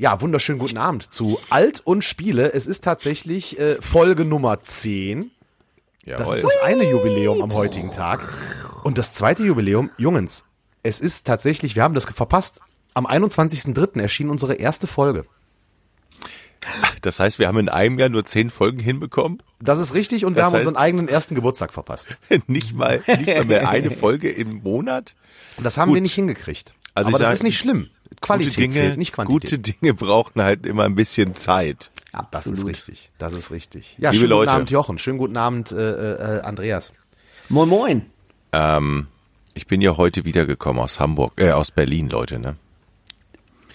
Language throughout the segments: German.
Ja, wunderschönen guten Abend zu Alt und Spiele. Es ist tatsächlich äh, Folge Nummer 10. Das Jawohl. ist das eine Jubiläum am heutigen Tag. Und das zweite Jubiläum, Jungens, es ist tatsächlich, wir haben das verpasst. Am 21.03. erschien unsere erste Folge. Das heißt, wir haben in einem Jahr nur zehn Folgen hinbekommen. Das ist richtig und wir Das haben heißt- unseren eigenen ersten Geburtstag verpasst. nicht mal, nicht mal mehr eine Folge im Monat. Und das haben Gut. wir nicht hingekriegt. Also Aber das sag, ist nicht schlimm. Qualität gute Dinge, zählt, nicht Quantität. gute Dinge brauchen halt immer ein bisschen Zeit. das ist Absolut. richtig. Das ist richtig. Ja, Liebe schönen Leute. guten Abend, Jochen. Schönen guten Abend, äh, äh, Andreas. Moin Moin. Ähm, ich bin ja heute wiedergekommen aus Hamburg, äh, aus Berlin, Leute, ne?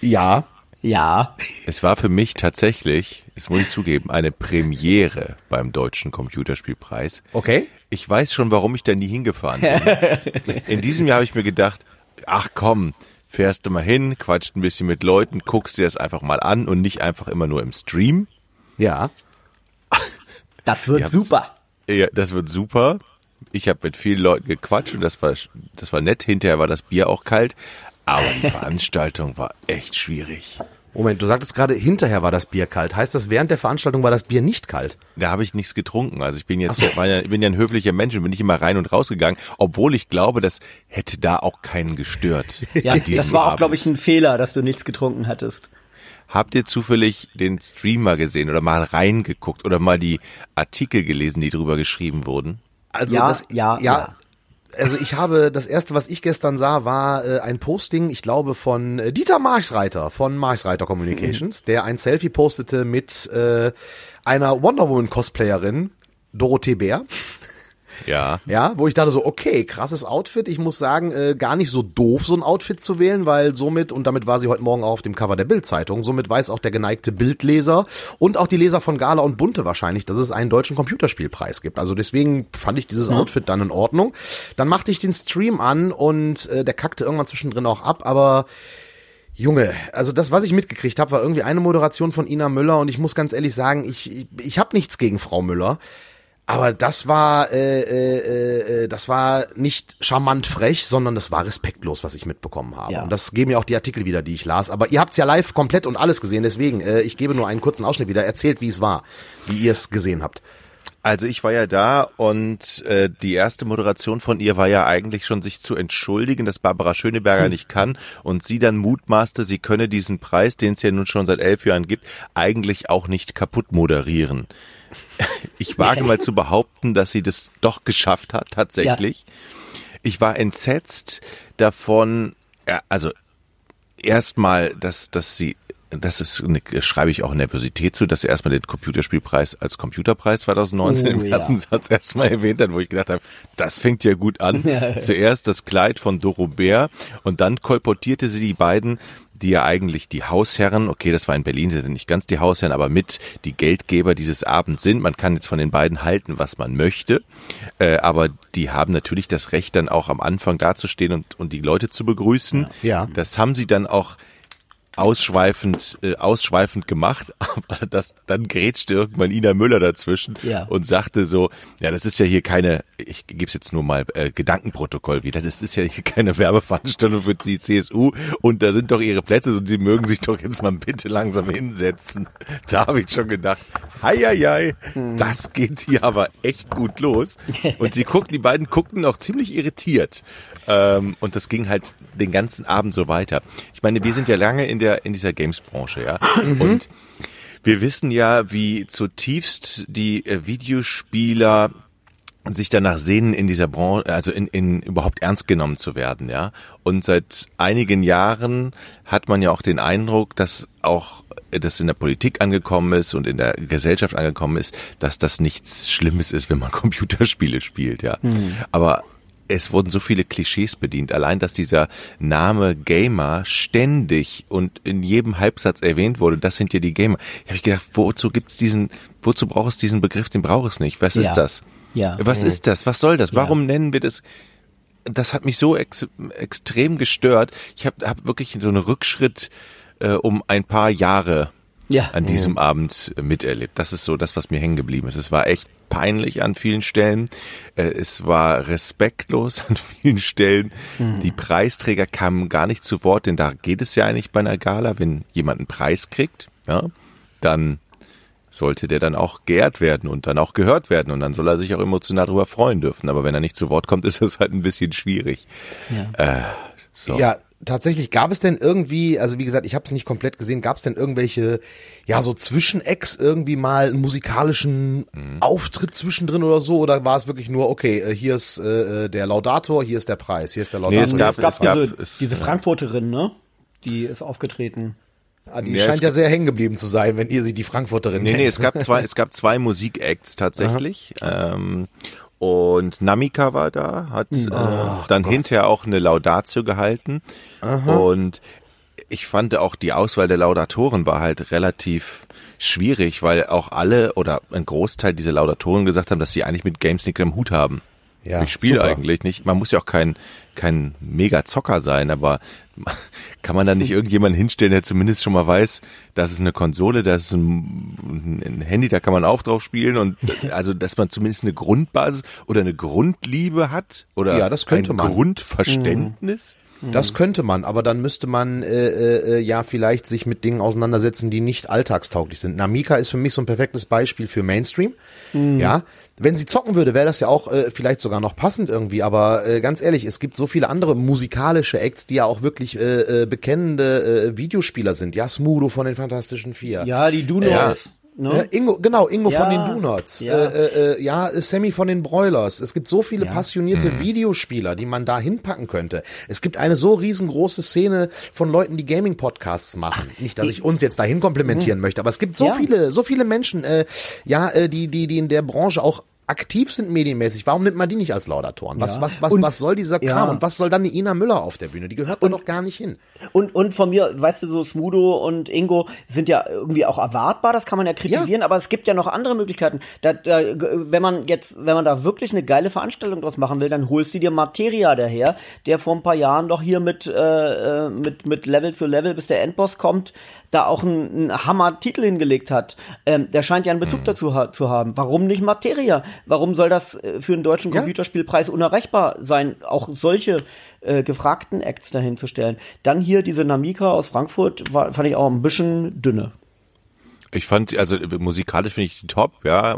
Ja. Ja. Es war für mich tatsächlich, das muss ich zugeben, eine Premiere beim Deutschen Computerspielpreis. Okay. Ich weiß schon, warum ich da nie hingefahren bin. In diesem Jahr habe ich mir gedacht, ach komm, fährst du mal hin, quatscht ein bisschen mit Leuten, guckst dir das einfach mal an und nicht einfach immer nur im Stream. Ja. Das wird super. Ja, das wird super. Ich habe mit vielen Leuten gequatscht und das war, das war nett. Hinterher war das Bier auch kalt. Aber die Veranstaltung war echt schwierig. Moment, du sagtest gerade, hinterher war das Bier kalt. Heißt das, während der Veranstaltung war das Bier nicht kalt? Da habe ich nichts getrunken. Also ich bin jetzt, war ja, ich bin ja ein höflicher Mensch und bin nicht immer rein und rausgegangen, obwohl ich glaube, das hätte da auch keinen gestört. Ja, das war auch, Abend. glaube ich, ein Fehler, dass du nichts getrunken hattest. Habt ihr zufällig den Streamer gesehen oder mal reingeguckt oder mal die Artikel gelesen, die drüber geschrieben wurden? Also Ja, das, ja, ja. Also ich habe, das erste, was ich gestern sah, war äh, ein Posting, ich glaube, von äh, Dieter Marchsreiter von Marchsreiter Communications, der ein Selfie postete mit äh, einer Wonder Woman Cosplayerin, Dorothee Bär. Ja. Ja, wo ich dachte so, okay, krasses Outfit. Ich muss sagen, äh, gar nicht so doof, so ein Outfit zu wählen, weil somit, und damit war sie heute Morgen auch auf dem Cover der Bild-Zeitung, somit weiß auch der geneigte Bildleser und auch die Leser von Gala und Bunte wahrscheinlich, dass es einen deutschen Computerspielpreis gibt. Also deswegen fand ich dieses Outfit dann in Ordnung. Dann machte ich den Stream an und äh, der kackte irgendwann zwischendrin auch ab, aber Junge, also das, was ich mitgekriegt habe, war irgendwie eine Moderation von Ina Müller und ich muss ganz ehrlich sagen, ich, ich, ich habe nichts gegen Frau Müller. Aber das war, äh, äh, äh, das war nicht charmant frech, sondern das war respektlos, was ich mitbekommen habe. Ja. Und das geben ja auch die Artikel wieder, die ich las. Aber ihr habt's ja live komplett und alles gesehen, deswegen, äh, ich gebe nur einen kurzen Ausschnitt wieder. Erzählt, wie es war, wie ihr es gesehen habt. Also ich war ja da und äh, die erste Moderation von ihr war ja eigentlich schon sich zu entschuldigen, dass Barbara Schöneberger nicht kann und sie dann mutmaßte, sie könne diesen Preis, den es ja nun schon seit elf Jahren gibt, eigentlich auch nicht kaputt moderieren. Ich wage mal zu behaupten, dass sie das doch geschafft hat, tatsächlich. Ich war entsetzt davon, ja, also erstmal, dass, dass sie, das ist, schreibe ich auch Nervosität zu, dass sie erstmal den Computerspielpreis als Computerpreis 2019 Oh, im ja. ersten Satz erstmal erwähnt hat, wo ich gedacht habe, das fängt ja gut an. Zuerst das Kleid von Doro Bär und dann kolportierte sie die beiden, die ja eigentlich die Hausherren, okay, das war in Berlin, sie sind nicht ganz die Hausherren, aber mit die Geldgeber dieses Abends sind. Man kann jetzt von den beiden halten, was man möchte, äh, aber die haben natürlich das Recht, dann auch am Anfang dazustehen und, und die Leute zu begrüßen. Ja. Das haben sie dann auch ausschweifend, äh, ausschweifend gemacht, aber das, dann grätschte irgendwann Ina Müller dazwischen Ja. und sagte so, ja, das ist ja hier keine, ich gebe es jetzt nur mal äh, Gedankenprotokoll wieder, das ist ja hier keine Werbeveranstaltung für die CSU und da sind doch ihre Plätze und sie mögen sich doch jetzt mal bitte langsam hinsetzen. Da habe ich schon gedacht, hei, hei, hei, das geht hier aber echt gut los. Und die guckten, die beiden guckten auch ziemlich irritiert. Ähm, und das ging halt den ganzen Abend so weiter. Ich meine, wir sind ja lange in der in dieser Games-Branche, ja. Und wir wissen ja, wie zutiefst die äh, Videospieler sich danach sehnen, in dieser Branche, also in, in überhaupt ernst genommen zu werden, ja. Und seit einigen Jahren hat man ja auch den Eindruck, dass auch das in der Politik angekommen ist und in der Gesellschaft angekommen ist, dass das nichts Schlimmes ist, wenn man Computerspiele spielt, ja. Aber es wurden so viele Klischees bedient. Allein, dass dieser Name Gamer ständig und in jedem Halbsatz erwähnt wurde, das sind ja die Gamer. Ich habe gedacht, wozu gibt's diesen, wozu braucht es diesen Begriff? Den braucht es nicht. Was Ja. ist das? Ja. Was ist das? Was soll das? Ja. Warum nennen wir das? Das hat mich so ex extrem gestört. Ich habe hab wirklich so einen Rückschritt äh, um ein paar Jahre Ja. an diesem Abend miterlebt. Das ist so das, was mir hängen geblieben ist. Es war echt peinlich an vielen Stellen. Äh, Es war respektlos an vielen Stellen. Die Preisträger kamen gar nicht zu Wort, denn da geht es ja eigentlich bei einer Gala, wenn jemand einen Preis kriegt, ja, dann sollte der dann auch geehrt werden und dann auch gehört werden und dann soll er sich auch emotional darüber freuen dürfen. Aber wenn er nicht zu Wort kommt, ist das halt ein bisschen schwierig. Ja. Äh, so. Ja, tatsächlich gab es denn irgendwie, also wie gesagt, ich habe es nicht komplett gesehen, gab es denn irgendwelche, ja, so Zwischenecks irgendwie mal einen musikalischen Mhm. Auftritt zwischendrin oder so? Oder war es wirklich nur, okay, äh, hier ist äh, der Laudator, hier ist der Preis, hier ist der Nee, Laudator. es hier gab- ist Es gab es gab- diese, es- diese Frankfurterin, ne? Die ist aufgetreten. ah, die Ja, scheint ja sehr hängen geblieben zu sein, wenn ihr sie die Frankfurterin Nee, nee, nennt. es gab zwei, es gab zwei Musikacts tatsächlich. Ähm, und Namika war da, hat äh, dann hinterher auch eine Laudatio gehalten. Und ich fand auch die Auswahl der Laudatoren war halt relativ schwierig, weil auch alle oder ein Großteil dieser Laudatoren gesagt haben, dass sie eigentlich mit Games nichts am Hut haben. Ja, ich spiele super. eigentlich nicht. Man muss ja auch kein, kein Mega-Zocker sein, aber kann man da nicht irgendjemanden hinstellen, der zumindest schon mal weiß, das ist eine Konsole, das ist ein, ein Handy, da kann man auch drauf spielen und also, dass man zumindest eine Grundbasis oder eine Grundliebe hat oder Ja, das könnte ein man. Grundverständnis. Das könnte man, aber dann müsste man äh, äh, ja vielleicht sich mit Dingen auseinandersetzen, die nicht alltagstauglich sind. Namika ist für mich so ein perfektes Beispiel für Mainstream. Ja, wenn sie zocken würde, wäre das ja auch äh, vielleicht sogar noch passend irgendwie. Aber äh, ganz ehrlich, es gibt so viele andere musikalische Acts, die ja auch wirklich äh, äh, bekennende äh, Videospieler sind. Ja, Smudo von den Fantastischen Vier. Ja, die Dunos. Ja. Ne? Äh, Ingo, genau, Ingo Ja, von den Donuts. ja. Äh, äh, äh, ja Sammy von den Broilers. Es gibt so viele Ja. passionierte Videospieler, die man da hinpacken könnte. Es gibt eine so riesengroße Szene von Leuten, die Gaming-Podcasts machen. Nicht, dass ich uns jetzt dahin komplimentieren möchte, aber es gibt so Ja. viele, so viele Menschen, äh, ja, äh, die, die, die in der Branche auch aktiv sind medienmäßig. Warum nimmt man die nicht als Laudatoren? Was, Ja. was, was, Und- was soll dieser ja. Kram? Und was soll dann eine Ina Müller auf der Bühne? Die gehört da doch gar nicht hin. Und, und von mir, weißt du, so Smudo und Ingo sind ja irgendwie auch erwartbar, das kann man ja kritisieren, aber es gibt ja noch andere Möglichkeiten. Da, da, wenn man jetzt, wenn man da wirklich eine geile Veranstaltung draus machen will, dann holst du dir Materia daher, der vor ein paar Jahren doch hier mit, äh, äh, mit, mit Level zu Level, bis der Endboss kommt, da auch einen, einen Hammer-Titel hingelegt hat. Ähm, der scheint ja einen Bezug dazu ha zu haben. Warum nicht Materia? Warum soll das äh, für einen deutschen Ja. Computerspielpreis unerreichbar sein, auch solche äh, gefragten Acts dahin zu stellen? Dann hier diese Namika aus Frankfurt, war, fand ich auch ein bisschen dünne. Ich fand, also musikalisch finde ich die top, ja.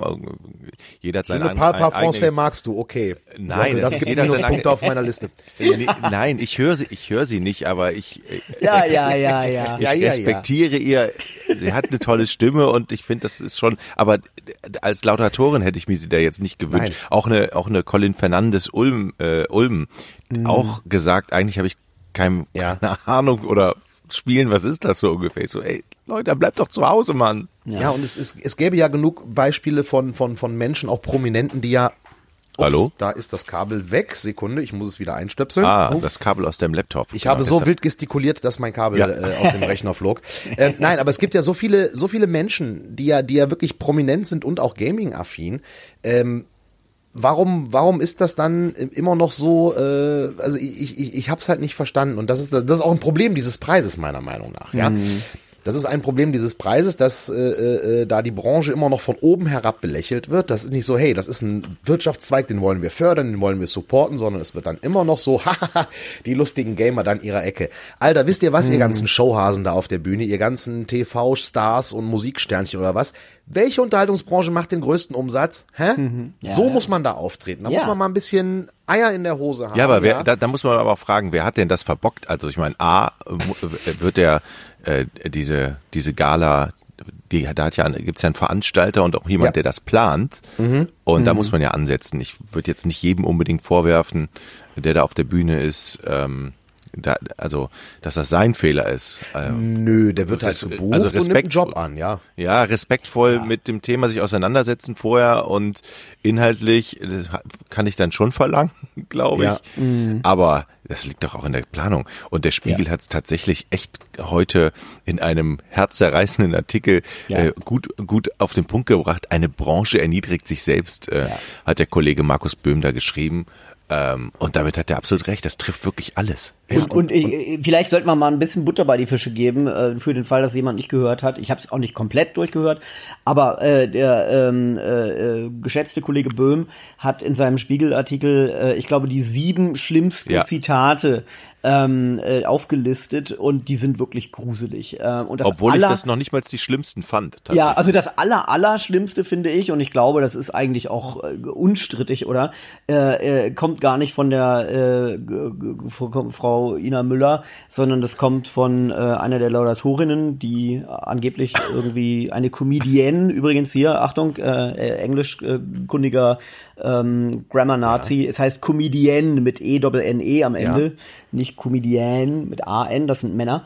Jeder hat So seinen eine paar, paar Français magst du, okay. Nein, das das- gibt Minuspunkte auf meiner Liste. Nee, nein, ich höre sie, ich höre sie nicht, aber ich, Ja, ja, ja, ja. ich Ja, ja, respektiere ihr. Sie hat eine tolle Stimme und ich finde, das ist schon. Aber als Lautatorin hätte ich mir sie da jetzt nicht gewünscht. Nein. Auch eine, auch eine Colin Fernandes Ulm, äh, Ulm, auch gesagt. Eigentlich habe ich kein, Ja. keine Ahnung oder spielen. Was ist das so ungefähr? Ich So, ey, Leute, bleibt doch zu Hause, Mann. Ja, und es, ist, es gäbe ja genug Beispiele von, von, von Menschen, auch Prominenten, die ja. Ups, Hallo? Da ist das Kabel weg. Sekunde, ich muss es wieder einstöpseln. Ah, Oh. das Kabel aus dem Laptop. Ich Genau, habe so deshalb- wild gestikuliert, dass mein Kabel Ja. äh, aus dem Rechner flog. Äh, nein, aber es gibt ja so viele, so viele Menschen, die ja, die ja wirklich prominent sind und auch Gaming-affin. Ähm, warum, warum ist das dann immer noch so? Äh, also ich, ich, ich habe es halt nicht verstanden und das ist das ist auch ein Problem dieses Preises meiner Meinung nach. Ja. Das ist ein Problem dieses Preises, dass äh, äh, da die Branche immer noch von oben herab belächelt wird. Das ist nicht so, hey, das ist ein Wirtschaftszweig, den wollen wir fördern, den wollen wir supporten, sondern es wird dann immer noch so, hahaha, die lustigen Gamer dann ihrer Ecke. Alter, wisst ihr was, ihr ganzen Showhasen da auf der Bühne, ihr ganzen TV-Stars und Musiksternchen oder was? Welche Unterhaltungsbranche macht den größten Umsatz? Hä? so muss man da auftreten. Da Ja. muss man mal ein bisschen Eier in der Hose haben. Ja, aber wer, Da, da muss man aber auch fragen, wer hat denn das verbockt? Also ich meine, A, wird der äh, diese diese Gala, die da hat ja gibt's ja einen Veranstalter und auch jemand, Ja. der das plant. Und da muss man ja ansetzen. Ich würde jetzt nicht jedem unbedingt vorwerfen, der da auf der Bühne ist, ähm, da, also dass das sein Fehler ist. Ähm, Nö, der wird halt gebucht also und nimmt einen Job an, ja. Ja, respektvoll mit dem Thema sich auseinandersetzen vorher und inhaltlich kann ich dann schon verlangen, glaube ich. Ja. Aber das liegt doch auch in der Planung. Und der Spiegel ja. hat es tatsächlich echt heute in einem herzzerreißenden Artikel ja. äh, gut, gut auf den Punkt gebracht. Eine Branche erniedrigt sich selbst, äh, ja. hat der Kollege Markus Böhm da geschrieben. Ähm, und damit hat er absolut recht. Das trifft wirklich alles. Und, und, und, und, vielleicht sollte man mal ein bisschen Butter bei die Fische geben, äh, für den Fall, dass jemand nicht gehört hat. Ich habe es auch nicht komplett durchgehört, aber äh, der ähm, äh, geschätzte Kollege Böhm hat in seinem Spiegelartikel, äh, ich glaube, die sieben schlimmsten ja. Zitate ähm, äh, aufgelistet und die sind wirklich gruselig. Äh, und das Obwohl aller, ich das noch nicht mal die schlimmsten fand. Ja, also das aller, aller Schlimmste finde ich, und ich glaube, das ist eigentlich auch äh, unstrittig, oder? Äh, äh, kommt gar nicht von der äh, Frau Ina Müller, sondern das kommt von äh, einer der Laudatorinnen, die angeblich irgendwie eine Comedienne, übrigens hier, Achtung, äh, äh englischkundiger ähm, Grammar Nazi. Ja. Es heißt Comedienne mit E-Doppel-N-E am Ende, ja. nicht Comedienne mit A-N, das sind Männer.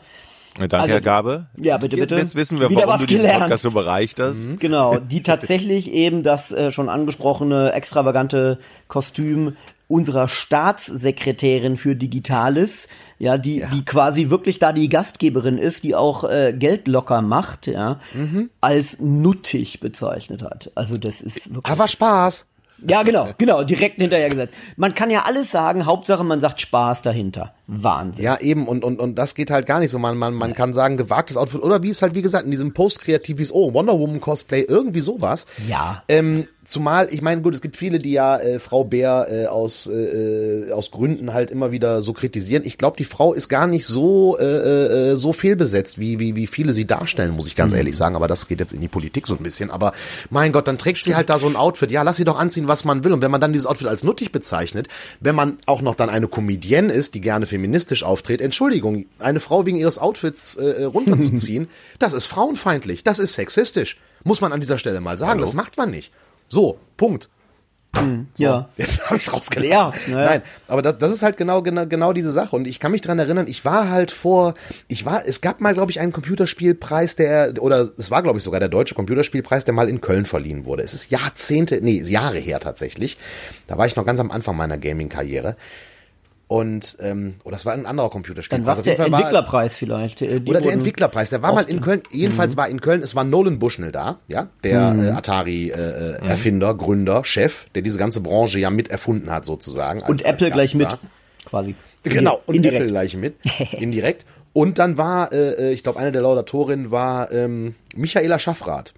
Danke, also, Herr Gabe. Ja, bitte, bitte. Jetzt wissen wir, Wieder warum du diesen gelernt. Podcast so bereicht hast. Mhm. Genau, die tatsächlich eben das äh, schon angesprochene extravagante Kostüm unserer Staatssekretärin für Digitales, ja, die, ja. die quasi wirklich da die Gastgeberin ist, die auch äh, Geld locker macht, ja, mhm. als nuttig bezeichnet hat. Also das ist wirklich. Aber Spaß. Ja, genau, genau, direkt hinterher gesagt. Man kann ja alles sagen, Hauptsache man sagt Spaß dahinter. Wahnsinn. Ja, eben, und, und, und das geht halt gar nicht so. Man, man, man ja. kann sagen, gewagtes Outfit, oder wie es halt, wie gesagt, in diesem Post-Kreativis, oh, Wonder Woman Cosplay, irgendwie sowas. Ja. Ähm, Zumal, ich meine, gut, es gibt viele, die ja äh, Frau Bär äh, aus, äh, äh, aus Gründen halt immer wieder so kritisieren. Ich glaube, die Frau ist gar nicht so, äh, äh, so fehlbesetzt, wie, wie, wie viele sie darstellen, muss ich ganz mhm. ehrlich sagen. Aber das geht jetzt in die Politik so ein bisschen. Aber mein Gott, dann trägt sie halt da so ein Outfit. Ja, lass sie doch anziehen, was man will. Und wenn man dann dieses Outfit als nuttig bezeichnet, wenn man auch noch dann eine Comedienne ist, die gerne feministisch auftritt, Entschuldigung, eine Frau wegen ihres Outfits äh, runterzuziehen, das ist frauenfeindlich, das ist sexistisch. Muss man an dieser Stelle mal sagen. Hallo? Das macht man nicht. So, Punkt. Hm, so, ja. Jetzt habe ich's rausgelassen. Ja, naja. Nein, aber das, das ist halt genau, genau, genau diese Sache. Und ich kann mich dran erinnern, ich war halt vor, ich war, es gab mal, glaube ich, einen Computerspielpreis, der, oder es war, glaube ich, sogar der deutsche Computerspielpreis, der mal in Köln verliehen wurde. Es ist Jahrzehnte, nee, Jahre her tatsächlich. Da war ich noch ganz am Anfang meiner Gaming-Karriere. Und ähm, oder das war ein anderer Computerspiel. Dann war es der Entwicklerpreis vielleicht. Äh, oder der Entwicklerpreis. Der war mal in Köln. Jedenfalls mhm. war in Köln. Es war Nolan Bushnell da, ja, der mhm. äh, Atari äh, äh, mhm. Erfinder, Gründer, Chef, der diese ganze Branche ja mit erfunden hat sozusagen. Als, und Apple als gleich mit, quasi. Genau. Und Indirekt. Apple gleich mit, indirekt. Und dann war, äh, äh ich glaube, eine der Laudatorinnen war ähm, Michaela Schaffrath.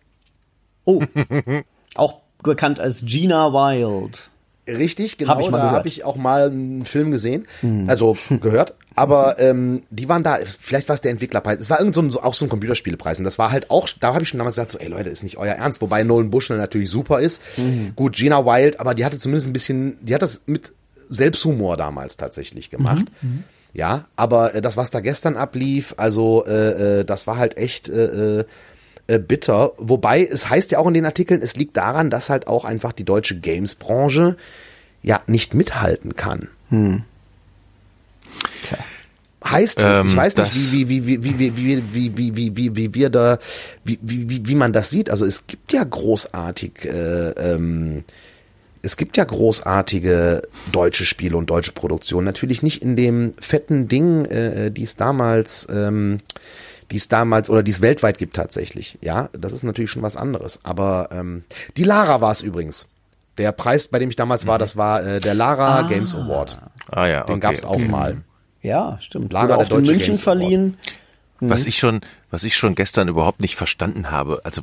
Oh, auch bekannt als Gina Wild. Richtig, genau. Hab da habe ich auch mal einen Film gesehen, hm. also gehört. Aber ähm, die waren da, vielleicht war es der Entwicklerpreis. Es war irgend so ein, auch so ein Computerspielepreis. Und das war halt auch, da habe ich schon damals gesagt, so, ey Leute, ist nicht euer Ernst. Wobei Nolan Bushnell natürlich super ist. Mhm. Gut, Gina Wild, aber die hatte zumindest ein bisschen, die hat das mit Selbsthumor damals tatsächlich gemacht. Mhm. mhm. Ja, aber äh, das, was da gestern ablief, also äh, äh, das war halt echt äh, äh, äh, bitter. Wobei, es heißt ja auch in den Artikeln, es liegt daran, dass halt auch einfach die deutsche Games-Branche ja nicht mithalten kann. Hm. Heißt es, ähm, ich weiß nicht, wie, wie, wie, wie, wie, wie, wie, wie, wie, wie, wie wir da, wie, wie, wie man das sieht. Also es gibt ja großartig, äh, ähm, es gibt ja großartige deutsche Spiele und deutsche Produktionen. Natürlich nicht in dem fetten Ding, äh, die es damals ähm, die es damals oder die es weltweit gibt tatsächlich. Ja, das ist natürlich schon was anderes. Aber ähm, die Lara war es übrigens. Der Preis, bei dem ich damals war, mhm. das war äh, der Lara ah. Games Award. Ah ja, Den okay. gab's auch mhm. mal. Ja, stimmt. Lara der Deutsche München Games verliehen. Mhm. Was ich schon, was ich schon gestern überhaupt nicht verstanden habe. Also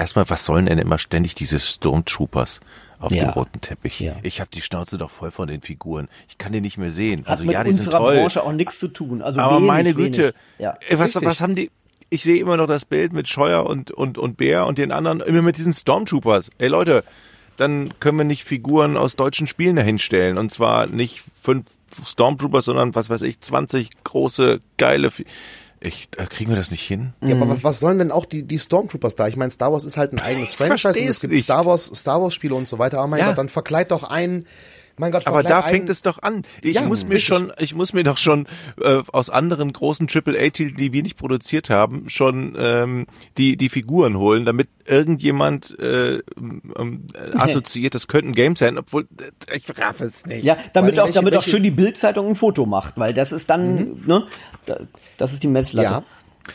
erstmal, was sollen denn immer ständig diese Stormtroopers? auf ja. dem roten Teppich. Ja. Ich habe die Schnauze doch voll von den Figuren. Ich kann die nicht mehr sehen. Hat also mit ja, die sind toll. Branche auch nichts zu tun. Also aber wenig, meine Güte, ja. was, was haben die? Ich sehe immer noch das Bild mit Scheuer und und und Bär und den anderen immer mit diesen Stormtroopers. Ey Leute, dann können wir nicht Figuren aus deutschen Spielen dahinstellen und zwar nicht fünf Stormtroopers, sondern was weiß ich, 20 große geile. Ich, da kriegen wir das nicht hin. Ja, aber was, sollen denn auch die, die Stormtroopers da? Ich meine, Star Wars ist halt ein eigenes Franchise und es gibt nicht. Star Wars, Star Wars Spiele und so weiter. Aber mein ja. Gott, dann verkleid doch einen Mein Gott, aber da fängt es doch an. Ich Ja, muss mir richtig. schon, ich muss mir doch schon äh, aus anderen großen AAA-Titeln, die wir nicht produziert haben, schon ähm, die die Figuren holen, damit irgendjemand äh, ähm, äh, assoziiert, das könnten Games sein, obwohl äh, ich raff es nicht. Ja, damit auch, welche- damit auch welche- schön die Bildzeitung ein Foto macht, weil das ist dann, ne, da- das ist die Messlatte. Ja.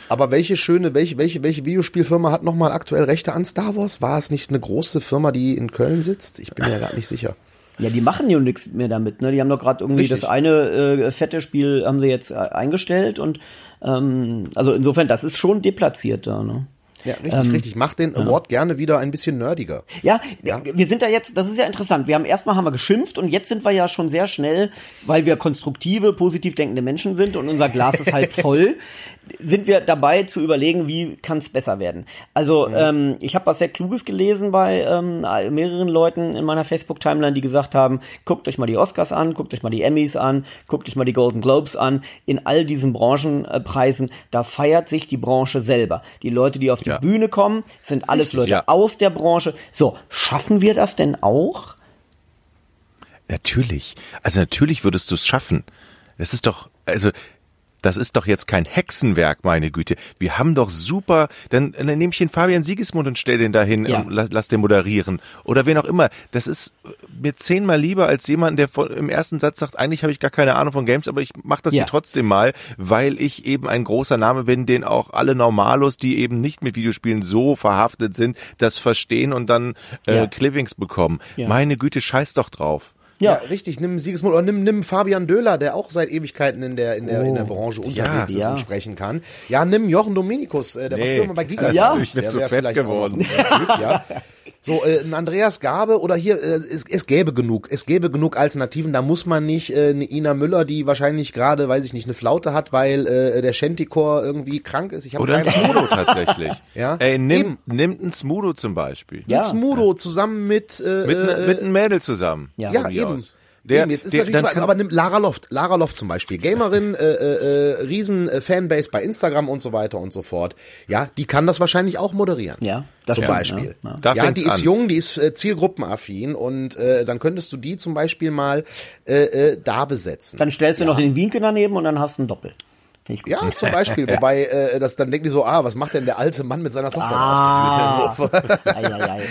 Aber welche schöne, welche, welche, welche Videospielfirma hat nochmal aktuell Rechte an Star Wars? War es nicht eine große Firma, die in Köln sitzt? Ich bin mir gerade nicht sicher. Ja, die machen ja nichts mehr damit, ne? Die haben doch gerade irgendwie Richtig. das eine äh, fette Spiel haben sie jetzt äh, eingestellt und ähm, also insofern, das ist schon deplatziert da, ne? Ja, richtig, richtig. Mach den Award gerne wieder ein bisschen nerdiger. Ja, Ja. wir sind da jetzt, das ist ja interessant. Wir haben erstmal haben wir geschimpft und jetzt sind wir ja schon sehr schnell, weil wir konstruktive, positiv denkende Menschen sind und unser Glas ist halt voll, sind wir dabei zu überlegen, wie kann es besser werden. Also ähm, ich habe was sehr Kluges gelesen bei ähm, mehreren Leuten in meiner Facebook-Timeline, die gesagt haben, guckt euch mal die Oscars an, guckt euch mal die Emmys an, guckt euch mal die Golden Globes an. In all diesen Branchenpreisen, da feiert sich die Branche selber. Die Leute, die auf die Ja. Bühne kommen, sind alles Leute ja. aus der Branche. So, schaffen wir das denn auch? Natürlich. Also natürlich würdest du es schaffen. Das ist doch, also das ist doch jetzt kein Hexenwerk, meine Güte. Wir haben doch super, dann, dann nehme ich den Fabian Siegesmund und stell den dahin Ja. und la- lass den moderieren. Oder wen auch immer. Das ist mir zehnmal lieber als jemand, der von, im ersten Satz sagt, eigentlich habe ich gar keine Ahnung von Games, aber ich mache das Ja. hier trotzdem mal, weil ich eben ein großer Name bin, den auch alle Normalos, die eben nicht mit Videospielen so verhaftet sind, das verstehen und dann äh, Ja. Clippings bekommen. Meine Güte, scheiß doch drauf. Ja, Ja. richtig. Nimm Siegesmund oder nimm, nimm Fabian Döhler, der auch seit Ewigkeiten in der, in der, in der Branche unterwegs ist ja. und sprechen kann. Ja, nimm Jochen Dominikus, äh, der war Nee, früher mal bei Giga. Ja. ich bin Der zu fett geworden. Typ, ja. So, äh, ein Andreas Gabe oder hier, äh, es, es gäbe genug, es gäbe genug Alternativen. Da muss man nicht äh, eine Ina Müller, die wahrscheinlich gerade, weiß ich nicht, eine Flaute hat, weil äh, der Shantikor irgendwie krank ist. Ich hab Oder ein keine Ahnung. Smudo tatsächlich. Ja. Ey, nimm, nimmt ein Smudo zum Beispiel. Ja. Smudo zusammen mit, äh, Mit, ne, äh, mit einem Mädel zusammen. Ja. Ja, eben. aus. Der, eben, jetzt ist der, natürlich, dann aber nimm Lara Loft, Lara Loft zum Beispiel, Gamerin, äh, äh, äh, riesen äh, Fanbase bei Instagram und so weiter und so fort. Ja, die kann das wahrscheinlich auch moderieren. Ja, das zum Beispiel. ja, ja. Ja, die ist an. jung, die ist äh, zielgruppenaffin und äh, dann könntest du die zum Beispiel mal äh, äh, da besetzen. Dann stellst du ja. noch den Wienke daneben und dann hast du ein Doppel. Finde ich gut. Ja, zum Beispiel. Wobei, äh, das dann denken die so, ah, was macht denn der alte Mann mit seiner Tochter Ah. auf der Bühne? Ei, ei, ei.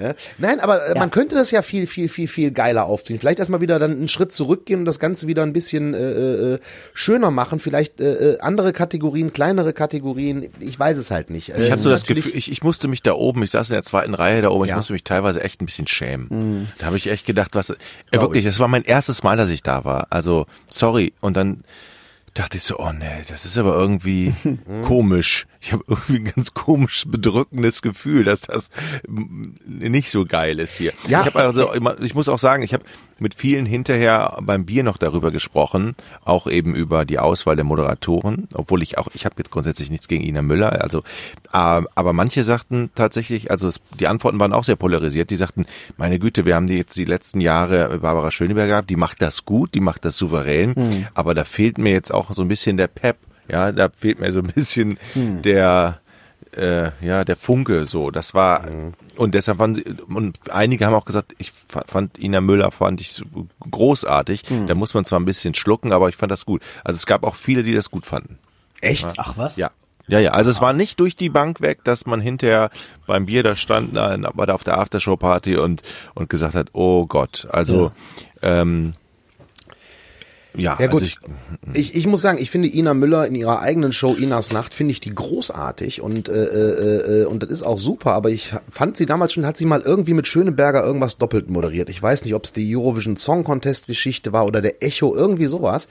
Ja? Nein, aber äh, man könnte das ja viel, viel, viel, viel geiler aufziehen. Vielleicht erstmal wieder dann einen Schritt zurückgehen und das Ganze wieder ein bisschen äh, äh, schöner machen. Vielleicht äh, äh, andere Kategorien, kleinere Kategorien. Ich weiß es halt nicht. ich hatte so das Gefühl, ich, ich musste mich da oben, ich saß in der zweiten Reihe da oben, ich Ja. musste mich teilweise echt ein bisschen schämen. Mhm. Da habe ich echt gedacht, was, äh, wirklich, das war mein erstes Mal, dass ich da war. Also, sorry. Und dann dachte ich so, oh nee, das ist aber irgendwie komisch. Ich habe irgendwie ein ganz komisch bedrückendes Gefühl, dass das nicht so geil ist hier. Ja. Ich also immer, ich muss auch sagen, ich habe mit vielen hinterher beim Bier noch darüber gesprochen, auch eben über die Auswahl der Moderatoren, obwohl ich auch, ich habe jetzt grundsätzlich nichts gegen Ina Müller, also äh, aber manche sagten tatsächlich, also es, die Antworten waren auch sehr polarisiert, die sagten, meine Güte, wir haben die jetzt die letzten Jahre Barbara Schöneberger gehabt, die macht das gut, die macht das souverän, aber da fehlt mir jetzt auch so ein bisschen der Pep, ja, da fehlt mir so ein bisschen der äh, ja, der Funke so. Das war und deshalb waren sie und einige haben auch gesagt, ich fa- fand Ina Müller fand ich großartig. Da muss man zwar ein bisschen schlucken, aber ich fand das gut. Also es gab auch viele, die das gut fanden. Echt? Ach was? Ja. Ja, ja, also es war nicht durch die Bank weg, dass man hinterher beim Bier da stand, na, war da auf der Aftershow-Party und, und gesagt hat, oh Gott, also, ähm, ja, Ja gut, also ich, ich, ich muss sagen, ich finde Ina Müller in ihrer eigenen Show Inas Nacht finde ich die großartig und äh, äh, äh, und das ist auch super. Aber ich fand sie damals schon, hat sie mal irgendwie mit Schöneberger irgendwas doppelt moderiert. Ich weiß nicht, ob es die Eurovision Song Contest Geschichte war oder der Echo irgendwie sowas.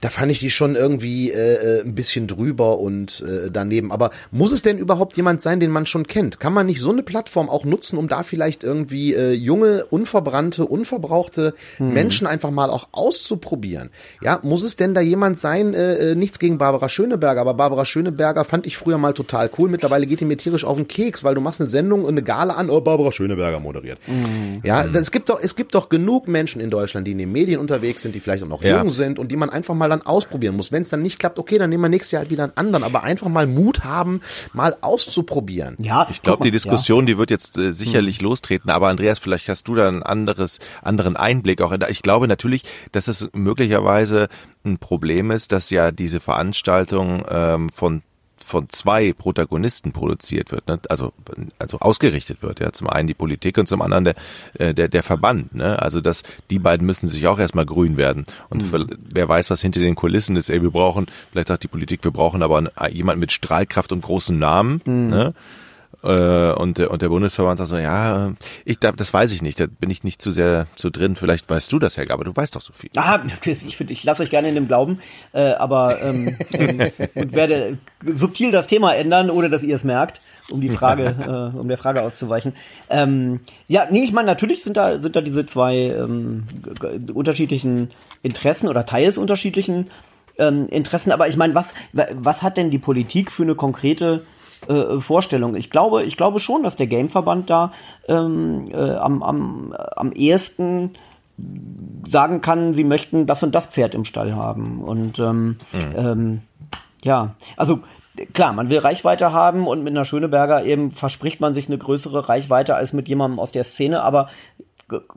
Da fand ich die schon irgendwie äh, äh, ein bisschen drüber und äh, daneben. Aber muss es denn überhaupt jemand sein, den man schon kennt? Kann man nicht so eine Plattform auch nutzen, um da vielleicht irgendwie äh, junge, unverbrannte, unverbrauchte Menschen einfach mal auch auszuprobieren? Ja, muss es denn da jemand sein, äh, äh, nichts gegen Barbara Schöneberger, aber Barbara Schöneberger fand ich früher mal total cool. Mittlerweile geht die mir tierisch auf den Keks, weil du machst eine Sendung und eine Gala an, oh, Barbara Schöneberger moderiert. Mhm. Ja, es gibt doch, es gibt doch genug Menschen in Deutschland, die in den Medien unterwegs sind, die vielleicht auch noch ja. jung sind und die man einfach mal dann ausprobieren muss. Wenn es dann nicht klappt, okay, dann nehmen wir nächstes Jahr halt wieder einen anderen, aber einfach mal Mut haben, mal auszuprobieren. Ja, ich glaube, die Diskussion, ja. die wird jetzt äh, sicherlich mhm. lostreten, aber Andreas, vielleicht hast du da ein anderes, anderen Einblick auch. Ich glaube natürlich, dass es möglicherweise ein Problem ist, dass ja diese Veranstaltung ähm, von von zwei Protagonisten produziert wird, ne? also also ausgerichtet wird, ja, zum einen die Politik und zum anderen der äh, der der Verband, ne? Also dass die beiden müssen sich auch erstmal grün werden und mhm. für, wer weiß, was hinter den Kulissen ist, ey, wir brauchen vielleicht sagt die Politik, wir brauchen aber jemand mit Strahlkraft und großen Namen, mhm. ne? Äh, und, der, und der Bundesverband sagt so, ja, ich das weiß ich nicht, da bin ich nicht zu sehr zu drin. Vielleicht weißt du das, Helga, aber du weißt doch so viel. Ah, ich, ich lasse euch gerne in dem Glauben, äh, aber ähm, ähm, und werde subtil das Thema ändern, ohne dass ihr es merkt um die Frage, äh, um der Frage auszuweichen. Ähm, ja, nee, ich meine, natürlich sind da, sind da diese zwei ähm, unterschiedlichen Interessen oder teils unterschiedlichen ähm, Interessen, aber ich meine, was, was hat denn die Politik für eine konkrete äh, Vorstellung. Ich glaube, ich glaube schon, dass der Gameverband da ähm, äh, am, am, am ehesten sagen kann, sie möchten das und das Pferd im Stall haben. Und ähm, mhm. ähm, ja, also klar, man will Reichweite haben und mit einer Schöneberger eben verspricht man sich eine größere Reichweite als mit jemandem aus der Szene, aber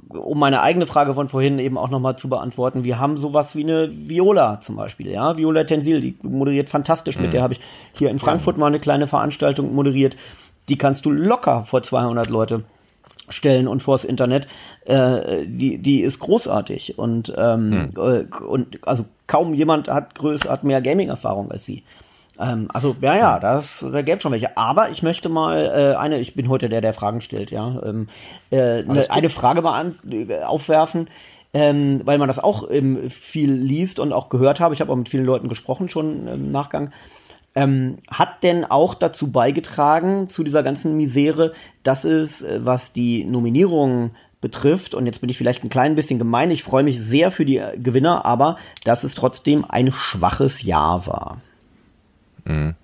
um meine eigene Frage von vorhin eben auch nochmal zu beantworten, wir haben sowas wie eine Viola zum Beispiel, ja, Viola Tensil, die moderiert fantastisch, mhm. mit der habe ich hier in Frankfurt mal eine kleine Veranstaltung moderiert, die kannst du locker vor 200 Leute stellen und vors Internet, äh, die, die ist großartig und, ähm, mhm. und also kaum jemand hat größer, hat mehr Gaming-Erfahrung als sie. Ähm, also, ja, ja, das da gäbe schon welche. Aber ich möchte mal äh, eine, ich bin heute der, der Fragen stellt, ja, ähm, äh, ne, eine Frage mal an, äh, aufwerfen, ähm, weil man das auch ähm, viel liest und auch gehört habe. Ich habe auch mit vielen Leuten gesprochen schon im Nachgang. Ähm, hat denn auch dazu beigetragen, zu dieser ganzen Misere, dass es, äh, was die Nominierungen betrifft, und jetzt bin ich vielleicht ein klein bisschen gemein, ich freue mich sehr für die Gewinner, aber dass es trotzdem ein schwaches Jahr war. Mhm.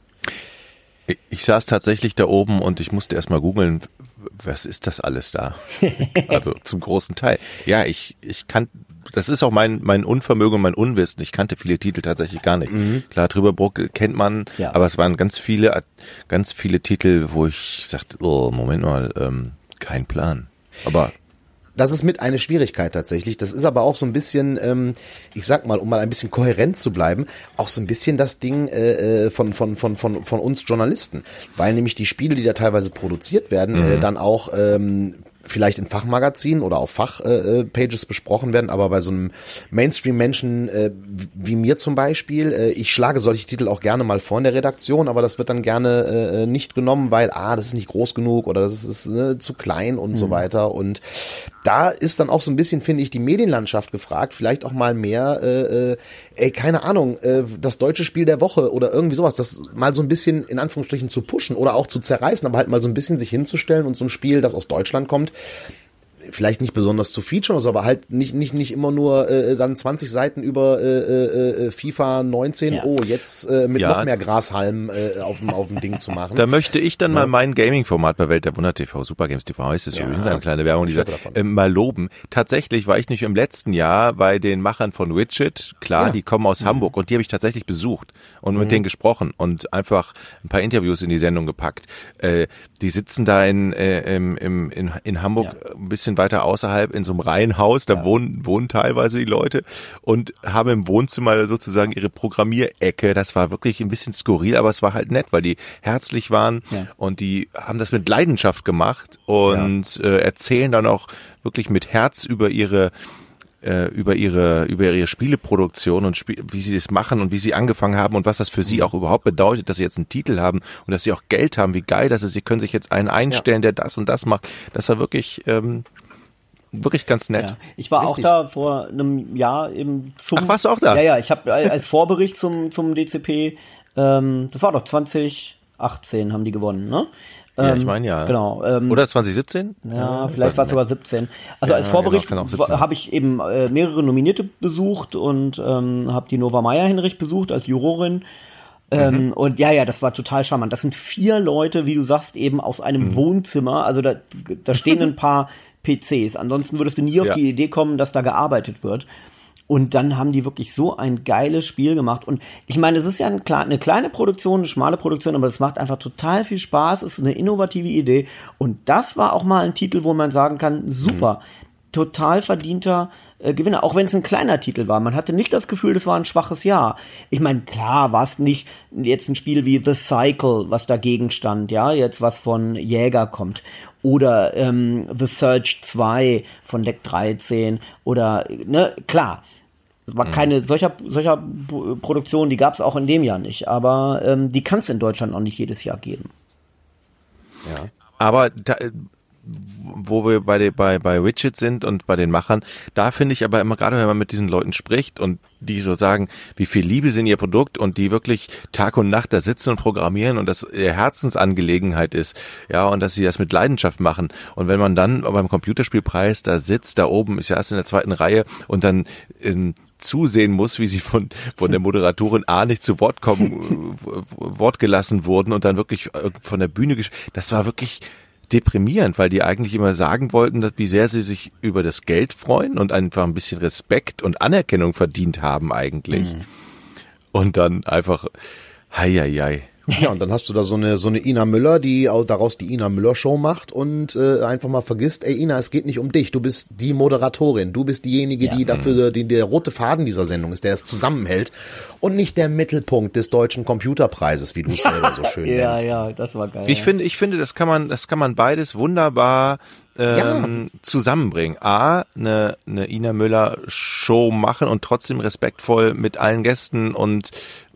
Ich saß tatsächlich da oben und ich musste erstmal googeln, was ist das alles da? also zum großen Teil. Ja, ich, ich kann, das ist auch mein, mein Unvermögen und mein Unwissen. Ich kannte viele Titel tatsächlich gar nicht. Mhm. Klar, Trüberbruck kennt man, ja. aber es waren ganz viele, ganz viele Titel, wo ich sagte, oh, Moment mal, ähm, kein Plan. Aber das ist mit eine Schwierigkeit tatsächlich. Das ist aber auch so ein bisschen, ähm, ich sag mal, um mal ein bisschen kohärent zu bleiben, auch so ein bisschen das Ding äh, von, von, von, von, von uns Journalisten. Weil nämlich die Spiele, die da teilweise produziert werden, mhm. äh, dann auch ähm, vielleicht in Fachmagazinen oder auf Fachpages äh, besprochen werden, aber bei so einem Mainstream-Menschen äh, wie mir zum Beispiel, äh, ich schlage solche Titel auch gerne mal vor in der Redaktion, aber das wird dann gerne äh, nicht genommen, weil, ah, das ist nicht groß genug oder das ist äh, zu klein und mhm. so weiter. Und da ist dann auch so ein bisschen, finde ich, die Medienlandschaft gefragt, vielleicht auch mal mehr, äh, äh, ey, keine Ahnung, äh, das deutsche Spiel der Woche oder irgendwie sowas, das mal so ein bisschen in Anführungsstrichen zu pushen oder auch zu zerreißen, aber halt mal so ein bisschen sich hinzustellen und so ein Spiel, das aus Deutschland kommt, vielleicht nicht besonders zu featuren, aber halt nicht nicht nicht immer nur äh, dann 20 Seiten über äh, äh, äh FIFA 19, ja. oh, jetzt äh, mit ja. noch mehr Grashalm äh, auf dem auf dem Ding zu machen. Da möchte ich dann ja. mal mein Gaming-Format bei Welt der Wunder TV, Super Games TV heißt es ja. übrigens, eine kleine Werbung dieser, äh, mal loben. Tatsächlich war ich nicht im letzten Jahr bei den Machern von Widget, klar, die kommen aus mhm. Hamburg und die habe ich tatsächlich besucht und mhm. mit denen gesprochen und einfach ein paar Interviews in die Sendung gepackt. Äh, die sitzen da in, äh, im, im, in, in Hamburg ein bisschen weiter außerhalb in so einem Reihenhaus, da ja. wohnen, wohnen teilweise die Leute und haben im Wohnzimmer sozusagen ihre Programmierecke. Das war wirklich ein bisschen skurril, aber es war halt nett, weil die herzlich waren ja. und die haben das mit Leidenschaft gemacht und ja. äh, erzählen dann auch wirklich mit Herz über ihre äh, über ihre über ihre Spieleproduktion und Spiel, wie sie das machen und wie sie angefangen haben und was das für sie mhm. auch überhaupt bedeutet, dass sie jetzt einen Titel haben und dass sie auch Geld haben, wie geil das ist. Sie können sich jetzt einen einstellen, ja. der das und das macht. Das war wirklich ähm, wirklich ganz nett. Ja. Ich war Richtig. auch da vor einem Jahr eben zum. Ach, warst du auch da? Ja, ja. Ich habe als Vorbericht zum zum DCP. Ähm, das war doch 20 18 haben die gewonnen, ne? Ja, ich meine ja. Genau. Ähm, Oder 2017? ja, vielleicht war es sogar 17. Also als Vorbericht genau, kann auch 17 habe ich eben äh, mehrere Nominierte besucht und ähm, habe die Nova Meyer Hinrich besucht als Jurorin. Ähm, Mhm. Und ja, ja, das war total charmant. Das sind vier Leute, wie du sagst, eben aus einem Mhm. Wohnzimmer. Also da, da stehen ein paar PCs. Ansonsten würdest du nie auf Ja. die Idee kommen, dass da gearbeitet wird. Und dann haben die wirklich so ein geiles Spiel gemacht. Und ich meine, es ist ja ein, eine kleine Produktion, eine schmale Produktion, aber es macht einfach total viel Spaß. Es ist eine innovative Idee. Und das war auch mal ein Titel, wo man sagen kann, super, total verdienter äh, Gewinner. Auch wenn es ein kleiner Titel war. Man hatte nicht das Gefühl, das war ein schwaches Jahr. Ich meine, klar war es nicht jetzt ein Spiel wie The Cycle, was dagegen stand, ja, jetzt was von Jäger kommt. Oder ähm, The Surge 2 von Deck 13 oder, ne, klar. Es war keine solcher, solcher Produktion, die gab es auch in dem Jahr nicht. Aber ähm, die kann es in Deutschland auch nicht jedes Jahr geben. Aber da, wo wir bei, bei, bei Widget sind und bei den Machern, da finde ich aber immer, gerade wenn man mit diesen Leuten spricht und die so sagen, wie viel Liebe in ihr Produkt und die wirklich Tag und Nacht da sitzen und programmieren und das ihr Herzensangelegenheit ist, ja, und dass sie das mit Leidenschaft machen. Und wenn man dann beim Computerspielpreis da sitzt, da oben ist ja erst in der zweiten Reihe und dann ähm, zusehen muss, wie sie von, von der Moderatorin A nicht zu Wort kommen, äh, Wort gelassen wurden und dann wirklich äh, von der Bühne, gesch- das war wirklich deprimierend, weil die eigentlich immer sagen wollten, dass, wie sehr sie sich über das Geld freuen und einfach ein bisschen Respekt und Anerkennung verdient haben eigentlich. Und dann einfach, hei, hei, hei. Ja, und dann hast du da so eine so eine Ina Müller, die au- daraus die Ina Müller Show macht und äh, einfach mal vergisst, ey Ina, es geht nicht um dich, du bist die Moderatorin, du bist diejenige, die dafür die der rote Faden dieser Sendung ist, der es zusammenhält und nicht der Mittelpunkt des deutschen Computerpreises, wie du es selber so schön Ja, nennst. ja, das war geil. Ich finde, ich finde, das kann man, das kann man beides wunderbar ähm, zusammenbringen. A, eine, eine Ina Müller Show machen und trotzdem respektvoll mit allen Gästen und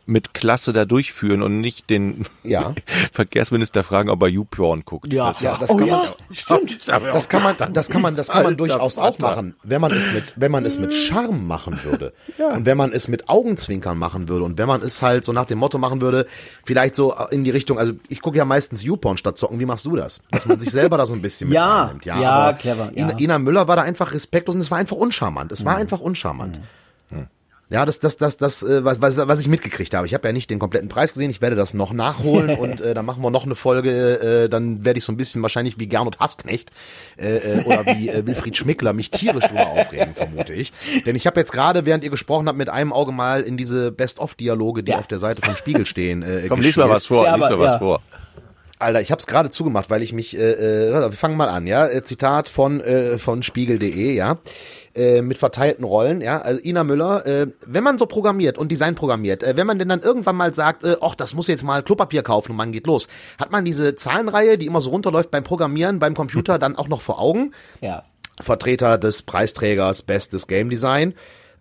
mit Klasse da durchführen und nicht den Ja. Verkehrsminister fragen, ob er YouPorn guckt. ja, Das Ja, das oh kann ja, man- stimmt. Das kann man, das kann man, das kann man Alter durchaus auch Vater. machen, wenn man es mit, wenn man es mit Charme machen würde und wenn man es mit Augenzwinkern machen würde und wenn man es halt so nach dem Motto machen würde, vielleicht so in die Richtung, also ich gucke ja meistens YouPorn statt zocken. Wie machst du das? Dass man sich selber da so ein bisschen mit Ja, reinnimmt. ja, aber clever, ja. Ina, Ina Müller war da einfach respektlos und es war einfach uncharmant. Es war einfach uncharmant. Ja, das, das, das, das, äh, was, was, was ich mitgekriegt habe. Ich habe ja nicht den kompletten Preis gesehen. Ich werde das noch nachholen und äh, dann machen wir noch eine Folge. Äh, dann werde ich so ein bisschen wahrscheinlich wie Gernot Hassknecht äh, äh, oder wie äh, Wilfried Schmickler mich tierisch drüber aufregen, vermute ich. Denn ich habe jetzt gerade, während ihr gesprochen habt, mit einem Auge mal in diese Best-of-Dialoge, die Ja. auf der Seite vom Spiegel stehen, äh, Komm, lies mal was vor, Ja, lies aber- mal was ja. vor. Alter, ich habe es gerade zugemacht, weil ich mich, äh, äh, wir fangen mal an, ja, äh, Zitat von äh, von Spiegel.de, ja, äh, mit verteilten Rollen, ja, also Ina Müller, äh, wenn man so programmiert und Design programmiert, äh, wenn man denn dann irgendwann mal sagt, äh, ach, das muss jetzt mal Klopapier kaufen und man geht los, hat man diese Zahlenreihe, die immer so runterläuft beim Programmieren, beim Computer, dann auch noch vor Augen? Ja. Vertreter des Preisträgers Bestes Game Design.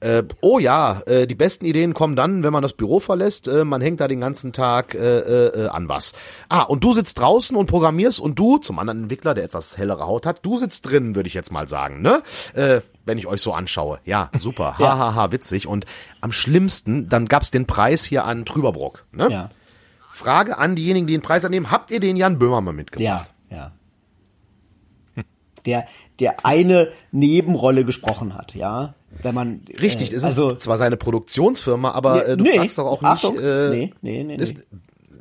Äh, oh ja, äh, die besten Ideen kommen dann, wenn man das Büro verlässt. Äh, man hängt da den ganzen Tag äh, äh, an was. Ah, und du sitzt draußen und programmierst und du, zum anderen Entwickler, der etwas hellere Haut hat, du sitzt drin, würde ich jetzt mal sagen, ne? Äh, wenn ich euch so anschaue. Ja, super. Hahaha, ha, ha, witzig. Und am schlimmsten, dann gab's den Preis hier an Trüberbrock. Ne? Ja. Frage an diejenigen, die den Preis annehmen, habt ihr den Jan Böhmermann mitgebracht? Ja, ja. Der, der eine Nebenrolle gesprochen hat, ja. Wenn man. Richtig, äh, es also, ist zwar seine Produktionsfirma, aber äh, du nee, fragst doch auch nicht. Achtung, äh, nee, nee, nee. Ist,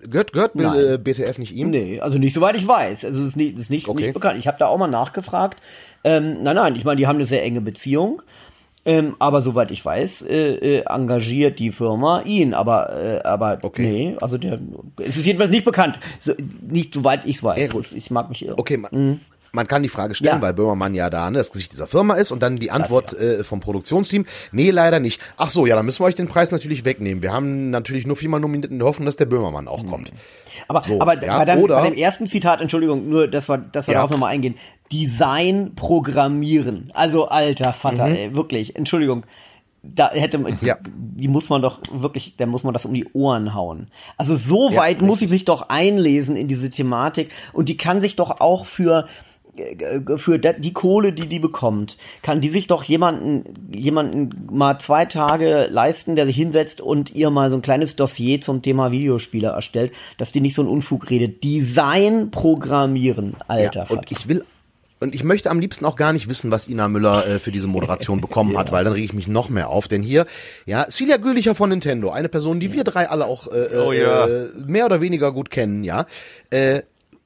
gehört gehört Nein. äh, BTF nicht ihm? Nee, also nicht soweit ich weiß. Also es ist nicht, ist nicht, Okay. nicht bekannt. Ich habe da auch mal nachgefragt. Ähm, nein, nein, ich meine, die haben eine sehr enge Beziehung. Ähm, aber soweit ich weiß, äh, äh, engagiert die Firma ihn. Aber, äh, aber Okay. nee, also der, es ist jedenfalls nicht bekannt. So, nicht soweit ich weiß. Ja, ich mag mich irren. Okay, man, man kann die Frage stellen, Mhm. Ja. weil Böhmermann ja da ne, das Gesicht dieser Firma ist und dann die Antwort äh, vom Produktionsteam, nee, leider nicht. Ach so, ja, dann müssen wir euch den Preis natürlich wegnehmen. Wir haben natürlich nur viermal nominiert in der Hoffnung, dass der Böhmermann Mhm. auch kommt. Aber, So, aber ja, bei, dem, oder- bei dem ersten Zitat, Entschuldigung, nur, dass wir, dass wir Ja. darauf nochmal eingehen. Design programmieren. Also, alter Vater, ey, wirklich, Entschuldigung. Da hätte man, Mhm. Ja. die muss man doch wirklich, da muss man das um die Ohren hauen. Also so Ja, weit muss ich mich doch einlesen in diese Thematik und die kann sich doch auch für für die Kohle, die die bekommt, kann die sich doch jemanden, jemanden mal zwei Tage leisten, der sich hinsetzt und ihr mal so ein kleines Dossier zum Thema Videospiele erstellt, dass die nicht so einen Unfug redet. Design programmieren, alter. Ja, und ich will und ich möchte am liebsten auch gar nicht wissen, was Ina Müller äh, für diese Moderation bekommen ja. hat, weil dann rege ich mich noch mehr auf. Denn hier, ja, Celia Gülicher von Nintendo, eine Person, die wir drei alle auch äh, oh, ja. äh, mehr oder weniger gut kennen, ja, äh,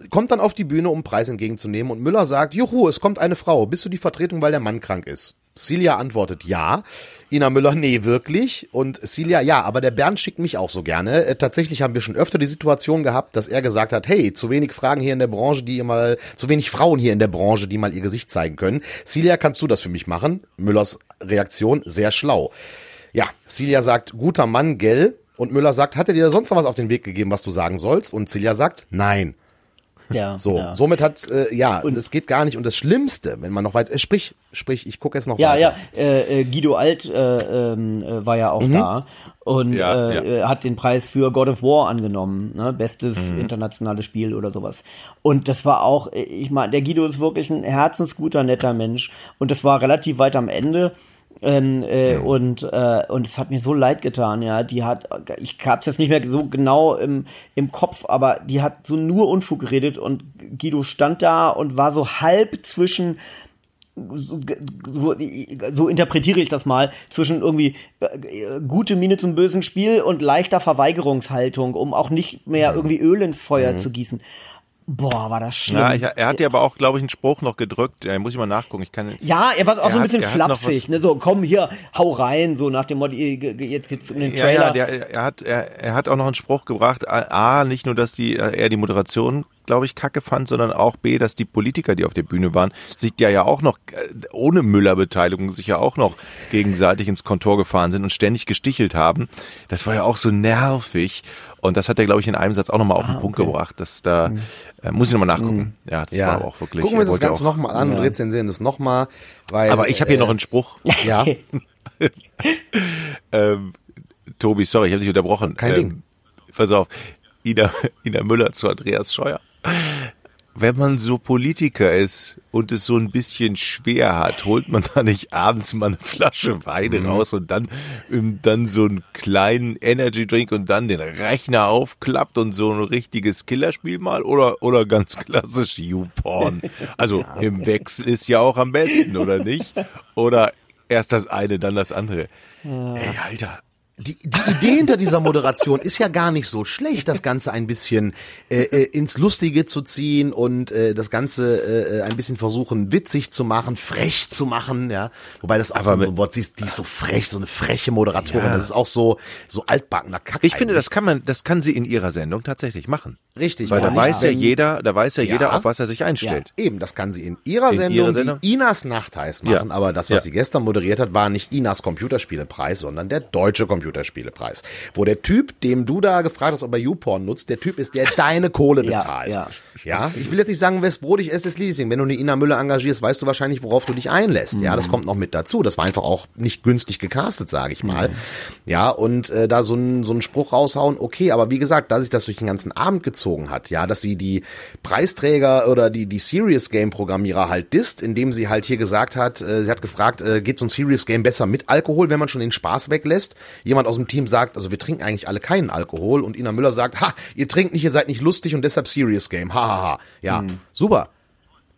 kommt dann auf die Bühne, um Preis entgegenzunehmen und Müller sagt, juhu, es kommt eine Frau, bist du die Vertretung, weil der Mann krank ist? Celia antwortet ja. Ina Müller, nee, wirklich. Und Celia, ja, aber der Bernd schickt mich auch so gerne. Äh, tatsächlich haben wir schon öfter die Situation gehabt, dass er gesagt hat, hey, zu wenig Fragen hier in der Branche, die mal, zu wenig Frauen hier in der Branche, die mal ihr Gesicht zeigen können. Celia, kannst du das für mich machen? Müllers Reaktion, sehr schlau. Ja, Celia sagt, guter Mann, gell? Und Müller sagt, hat er dir sonst noch was auf den Weg gegeben, was du sagen sollst? Und Celia sagt, nein. Ja, so, ja. somit hat äh, ja, und es geht gar nicht. Und das Schlimmste, wenn man noch weit, äh, sprich, sprich, ich gucke jetzt noch ja, weiter. Ja, ja, äh, äh, Guido Alt äh, ähm, äh, war ja auch mhm. da und ja, äh, ja. hat den Preis für God of War angenommen, ne? bestes mhm. internationales Spiel oder sowas. Und das war auch, äh, ich meine, der Guido ist wirklich ein herzensguter, netter Mensch und das war relativ weit am Ende ähm, äh, mhm. und äh, und es hat mir so leid getan, ja. Die hat, ich hab's jetzt nicht mehr so genau im, im Kopf, aber die hat so nur Unfug geredet und Guido stand da und war so halb zwischen so, so, so interpretiere ich das mal, zwischen irgendwie äh, gute Miene zum bösen Spiel und leichter Verweigerungshaltung, um auch nicht mehr mhm. irgendwie Öl ins Feuer mhm. zu gießen. Boah, war das schlimm. Ja, ich, er hat ja aber auch, glaube ich, einen Spruch noch gedrückt. Ja, muss ich mal nachgucken. Ich kann. Ja, er war auch so ein bisschen flapsig, ne? So, komm hier, hau rein, so nach dem Motto, jetzt geht's um den Trailer. Ja, ja, der, er hat, er, er hat auch noch einen Spruch gebracht. A, nicht nur, dass die, er die Moderation glaube ich, kacke fand, sondern auch B, dass die Politiker, die auf der Bühne waren, sich ja ja auch noch äh, ohne Müller-Beteiligung sich ja auch noch gegenseitig ins Kontor gefahren sind und ständig gestichelt haben. Das war ja auch so nervig. Und das hat er, glaube ich, in einem Satz auch nochmal auf den ah, Punkt okay. gebracht, dass da, mhm. äh, muss ich nochmal nachgucken. Mhm. Ja, das ja. war auch wirklich. Gucken wir das Ganze nochmal an ja. und rezensieren das nochmal. Aber ich habe hier äh, noch einen Spruch. Ja. ähm, Tobi, sorry, ich habe dich unterbrochen. Kein ähm, Ding. Pass auf. Ina, Ina Müller zu Andreas Scheuer wenn man so Politiker ist und es so ein bisschen schwer hat, holt man da nicht abends mal eine Flasche Wein mhm. raus und dann, ähm, dann so einen kleinen Energy Drink und dann den Rechner aufklappt und so ein richtiges Killerspiel mal oder, oder ganz klassisch YouPorn. Also ja. im Wechsel ist ja auch am besten, oder nicht? Oder erst das eine, dann das andere. Ja. Ey, Alter, die, die Idee hinter dieser Moderation ist ja gar nicht so schlecht, das Ganze ein bisschen äh, äh, ins Lustige zu ziehen und äh, das Ganze äh, ein bisschen versuchen witzig zu machen, frech zu machen, ja. Wobei das auch Aber so ein Wort siehst, die ist so frech, so eine freche Moderatorin. Ja. Das ist auch so so altbackener Kack. Ich finde, das kann man, das kann sie in ihrer Sendung tatsächlich machen. Richtig. Weil ja, da weiß ja jeder, da weiß ja, ja, jeder, auf was er sich einstellt. Ja, eben, das kann sie in ihrer in Sendung, ihrer Sendung? Inas Nacht heißt machen. Aber das, was sie gestern moderiert hat, war nicht Inas Computerspielepreis, sondern der deutsche Computerspielepreis. Computerspielepreis. Wo der Typ, dem du da gefragt hast, ob er YouPorn nutzt, der Typ ist, der deine Kohle bezahlt. ja, ja. ja, ich will jetzt nicht sagen, wes brodig ist, ist Leasing. Wenn du eine Ina Müller engagierst, weißt du wahrscheinlich, worauf du dich einlässt. Mhm. Ja, das mhm. kommt noch mit dazu. Das war einfach auch nicht günstig gecastet, sage ich mal. Mhm. Ja, und äh, da so ein so einen Spruch raushauen, okay, aber wie gesagt, da sich das durch den ganzen Abend gezogen hat, ja, dass sie die Preisträger oder die die Serious Game Programmierer halt disst, indem sie halt hier gesagt hat, äh, sie hat gefragt, äh, geht so ein Serious Game besser mit Alkohol, wenn man schon den Spaß weglässt? Jemand aus dem Team sagt, also wir trinken eigentlich alle keinen Alkohol und Ina Müller sagt, ha, ihr trinkt nicht, ihr seid nicht lustig und deshalb Serious Game. Ha, ha, ha. Ja, mhm. super.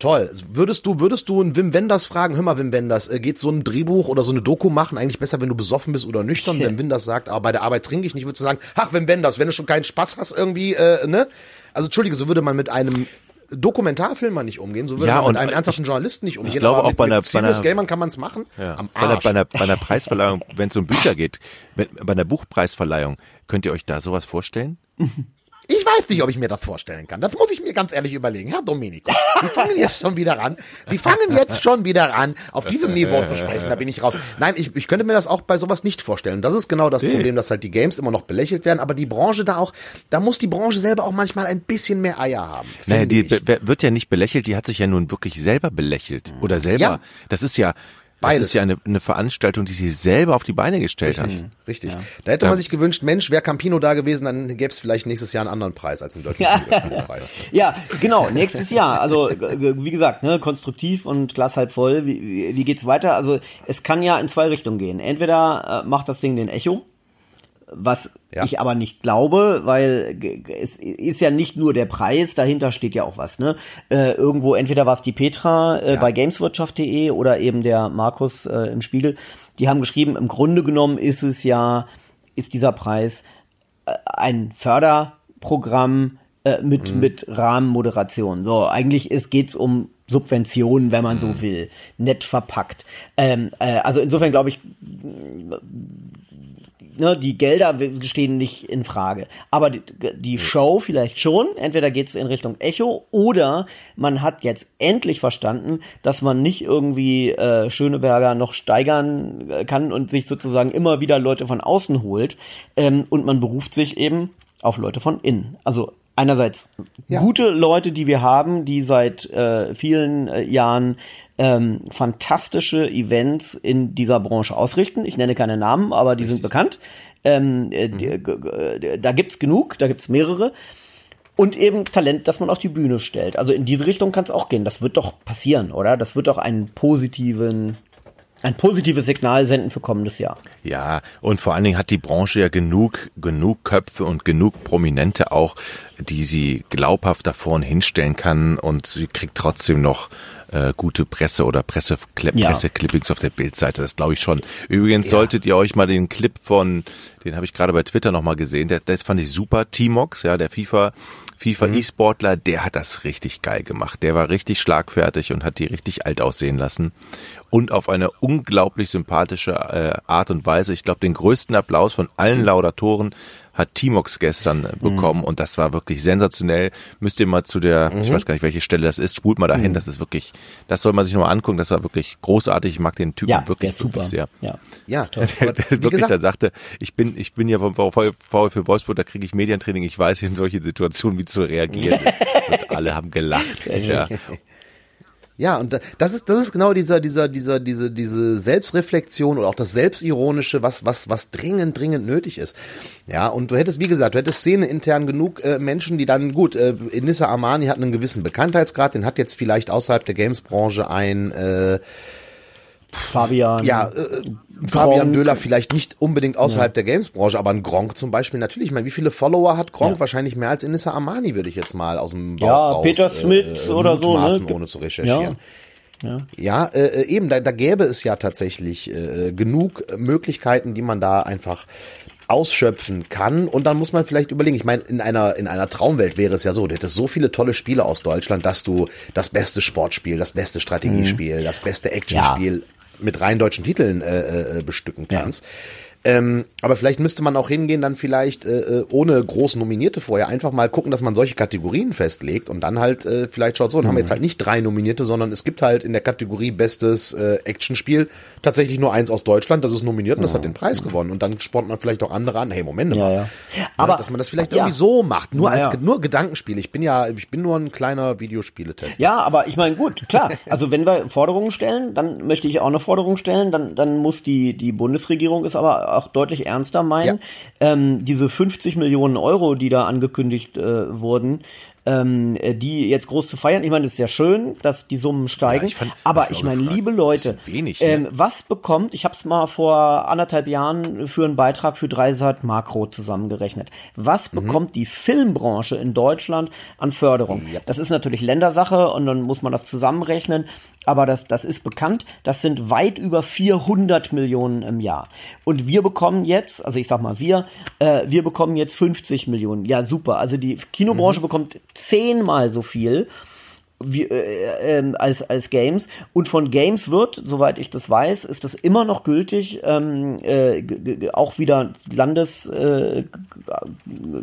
Toll. Würdest du, würdest du einen Wim Wenders fragen, hör mal Wim Wenders, äh, geht so ein Drehbuch oder so eine Doku machen eigentlich besser, wenn du besoffen bist oder nüchtern? Wenn Wenders sagt, aber bei der Arbeit trinke ich nicht, würdest du sagen, ach Wim Wenders, wenn du schon keinen Spaß hast irgendwie, äh, ne? Also entschuldige, so würde man mit einem Dokumentarfilmer nicht umgehen, so würde ja, man mit einem ernsthaften Journalisten nicht umgehen. Ich glaube auch mit, bei einer, bei einer Gamern kann man es machen. Ja, Am Arsch. Bei, einer, bei, einer, bei einer Preisverleihung, wenn es um Bücher geht, wenn, bei einer Buchpreisverleihung, könnt ihr euch da sowas vorstellen? Ich weiß nicht, ob ich mir das vorstellen kann. Das muss ich mir ganz ehrlich überlegen. Herr Domenico, wir fangen jetzt schon wieder an. Wir fangen jetzt schon wieder an, auf diesem Niveau zu sprechen. Da bin ich raus. Nein, ich, ich könnte mir das auch bei sowas nicht vorstellen. Das ist genau das Problem, dass halt die Games immer noch belächelt werden. Aber die Branche da auch, da muss die Branche selber auch manchmal ein bisschen mehr Eier haben. Naja, die wird ja nicht belächelt, die hat sich ja nun wirklich selber belächelt. Oder selber. Ja. Das ist ja, Beides. Das ist ja eine, eine Veranstaltung, die sie selber auf die Beine gestellt richtig, hat. Richtig. Ja. Da hätte man sich gewünscht, Mensch, wäre Campino da gewesen, dann gäbe es vielleicht nächstes Jahr einen anderen Preis als einen deutschen ja. Preis. ja, genau, nächstes Jahr. Also wie gesagt, ne, konstruktiv und Glas halb voll. Wie, wie, wie geht's weiter? Also es kann ja in zwei Richtungen gehen. Entweder äh, macht das Ding den Echo, was ja. ich aber nicht glaube, weil es ist ja nicht nur der Preis, dahinter steht ja auch was. Ne? Äh, irgendwo, entweder war es die Petra äh, ja. bei gameswirtschaft.de oder eben der Markus äh, im Spiegel, die haben geschrieben, im Grunde genommen ist es ja, ist dieser Preis äh, ein Förderprogramm äh, mit, mhm. mit Rahmenmoderation. So, eigentlich ist, geht's um Subventionen, wenn man mhm. so will, nett verpackt. Ähm, äh, also insofern glaube ich, ne, die Gelder stehen nicht in Frage. Aber die, die Show vielleicht schon. Entweder geht's in Richtung Echo oder man hat jetzt endlich verstanden, dass man nicht irgendwie äh, Schöneberger noch steigern äh, kann und sich sozusagen immer wieder Leute von außen holt. Ähm, und man beruft sich eben auf Leute von innen. Also einerseits ja. gute Leute, die wir haben, die seit äh, vielen äh, Jahren ähm, fantastische Events in dieser Branche ausrichten. Ich nenne keine Namen, aber die Richtig. sind bekannt. Ähm, äh, mhm. da gibt's genug, da gibt's mehrere. Und eben Talent, das man auf die Bühne stellt. Also in diese Richtung kann es auch gehen. Das wird doch passieren, oder? Das wird doch einen positiven ein positives Signal senden für kommendes Jahr. Ja, und vor allen Dingen hat die Branche ja genug, genug Köpfe und genug Prominente auch, die sie glaubhaft da vorne hinstellen kann und sie kriegt trotzdem noch äh, gute Presse oder Presse, ja. Presseclippings auf der Bildseite. Das glaube ich schon. Übrigens ja. solltet ihr euch mal den Clip von, den habe ich gerade bei Twitter nochmal gesehen, der, das fand ich super. T-Mox, ja, der FIFA FIFA mhm. E-Sportler, der hat das richtig geil gemacht. Der war richtig schlagfertig und hat die richtig alt aussehen lassen. Und auf eine unglaublich sympathische äh, Art und Weise. Ich glaube, den größten Applaus von allen Laudatoren hat Timox gestern äh, bekommen mhm. und das war wirklich sensationell. Müsst ihr mal zu der, mhm. ich weiß gar nicht, welche Stelle das ist, spult mal dahin, mhm. das ist wirklich, das soll man sich nochmal angucken, das war wirklich großartig. Ich mag den Typen ja, wirklich, wirklich sehr. Ja, ja der, der, der wirklich gesagt, da sagte, ich bin, ich bin ja vom VfL Wolfsburg, da kriege ich Medientraining, ich weiß in solche Situationen, wie zu reagieren ist. und alle haben gelacht. ja. Ja, und das ist, das ist genau dieser, dieser, dieser, diese, diese Selbstreflexion oder auch das Selbstironische, was, was, was dringend, dringend nötig ist. Ja, und du hättest, wie gesagt, du hättest Szene intern genug äh, Menschen, die dann, gut, äh, Inissa Armani hat einen gewissen Bekanntheitsgrad, den hat jetzt vielleicht außerhalb der Games-Branche ein, äh, Fabian. Ja, äh, Fabian Döhler vielleicht nicht unbedingt außerhalb ja. der Games-Branche, aber ein Gronk zum Beispiel natürlich. Ich meine, wie viele Follower hat Gronk? Ja. Wahrscheinlich mehr als Inissa Armani, würde ich jetzt mal aus dem Bauch ja, raus, Peter Smith äh, oder so, ne? ohne zu recherchieren. Ja, ja äh, äh, eben, da, da gäbe es ja tatsächlich äh, genug Möglichkeiten, die man da einfach ausschöpfen kann. Und dann muss man vielleicht überlegen, ich meine, in einer, in einer Traumwelt wäre es ja so, du hättest so viele tolle Spiele aus Deutschland, dass du das beste Sportspiel, das beste Strategiespiel, mhm. das beste Actionspiel ja mit rein deutschen Titeln äh, äh, bestücken kannst. Ja. Ähm, aber vielleicht müsste man auch hingehen, dann vielleicht äh, äh, ohne groß Nominierte vorher einfach mal gucken, dass man solche Kategorien festlegt und dann halt äh, vielleicht schaut so, dann mhm. haben wir jetzt halt nicht drei Nominierte, sondern es gibt halt in der Kategorie bestes äh, Actionspiel tatsächlich nur eins aus Deutschland, das ist nominiert und das hat den Preis gewonnen und dann spornt man vielleicht auch andere an, hey Moment mal, ja, ja. aber dass man das vielleicht irgendwie so macht, nur als nur Gedankenspiel. Ich bin ja, ich bin nur ein kleiner Videospieletester. Ja, aber ich meine gut, klar. Also wenn wir Forderungen stellen, dann möchte ich auch eine Forderung stellen, dann dann muss die die Bundesregierung ist aber auch deutlich ernster meinen. Ja. Ähm, diese 50 Millionen Euro, die da angekündigt äh, wurden, ähm, äh, die jetzt groß zu feiern. Ich meine, es ist ja schön, dass die Summen steigen. Ja, ich fand, aber ich meine, liebe Leute, wenig, ne? ähm, was bekommt, ich habe es mal vor anderthalb Jahren für einen Beitrag für Dreisat Makro zusammengerechnet. Was mhm. bekommt die Filmbranche in Deutschland an Förderung? Ja. Das ist natürlich Ländersache und dann muss man das zusammenrechnen aber das, das ist bekannt, das sind weit über 400 Millionen im Jahr. Und wir bekommen jetzt, also ich sag mal wir, äh, wir bekommen jetzt 50 Millionen. Ja, super. Also die Kinobranche mhm. bekommt zehnmal so viel wie, äh, äh, als, als Games. Und von Games wird, soweit ich das weiß, ist das immer noch gültig, ähm, äh, auch wieder landes äh,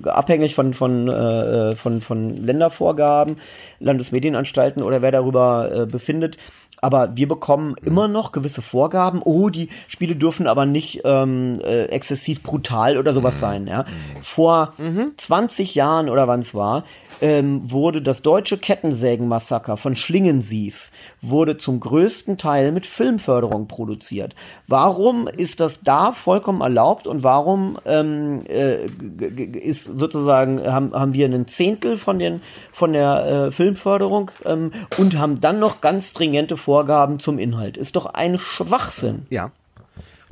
abhängig von, von, äh, von, von Ländervorgaben, Landesmedienanstalten oder wer darüber äh, befindet. Aber wir bekommen immer noch gewisse Vorgaben. Oh, die Spiele dürfen aber nicht ähm, äh, exzessiv brutal oder sowas sein. Ja? Vor 20 Jahren oder wann es war, ähm, wurde das deutsche Kettensägenmassaker von Schlingensief wurde zum größten Teil mit Filmförderung produziert. Warum ist das da vollkommen erlaubt und warum ähm, äh, ist sozusagen haben, haben wir einen Zehntel von den von der äh, Filmförderung ähm, und haben dann noch ganz stringente Vorgaben zum Inhalt? Ist doch ein Schwachsinn. Ja.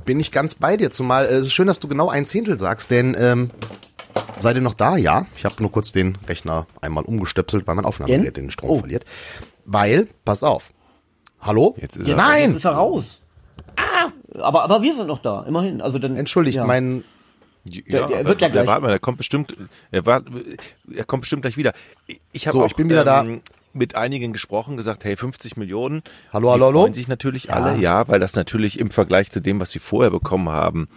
Bin ich ganz bei dir, zumal äh, es ist schön, dass du genau ein Zehntel sagst, denn ähm, seid ihr noch da? Ja. Ich habe nur kurz den Rechner einmal umgestöpselt, weil mein Aufnahmegerät den Strom Oh. verliert. Weil, pass auf. Hallo? Jetzt ist Ja, er- Nein! Jetzt ist er raus. Aber, aber wir sind noch da, immerhin. Also dann, Entschuldigt, ja. mein Ja, Der- der wird ja gleich- Warte mal, der kommt bestimmt, er war, er kommt bestimmt gleich wieder. Ich- habe So, auch ich bin wieder da. mit einigen gesprochen, gesagt, hey, 50 Millionen. Hallo, hallo, hallo? freuen sich natürlich alle, ja, weil das natürlich im Vergleich zu dem, was sie vorher bekommen haben,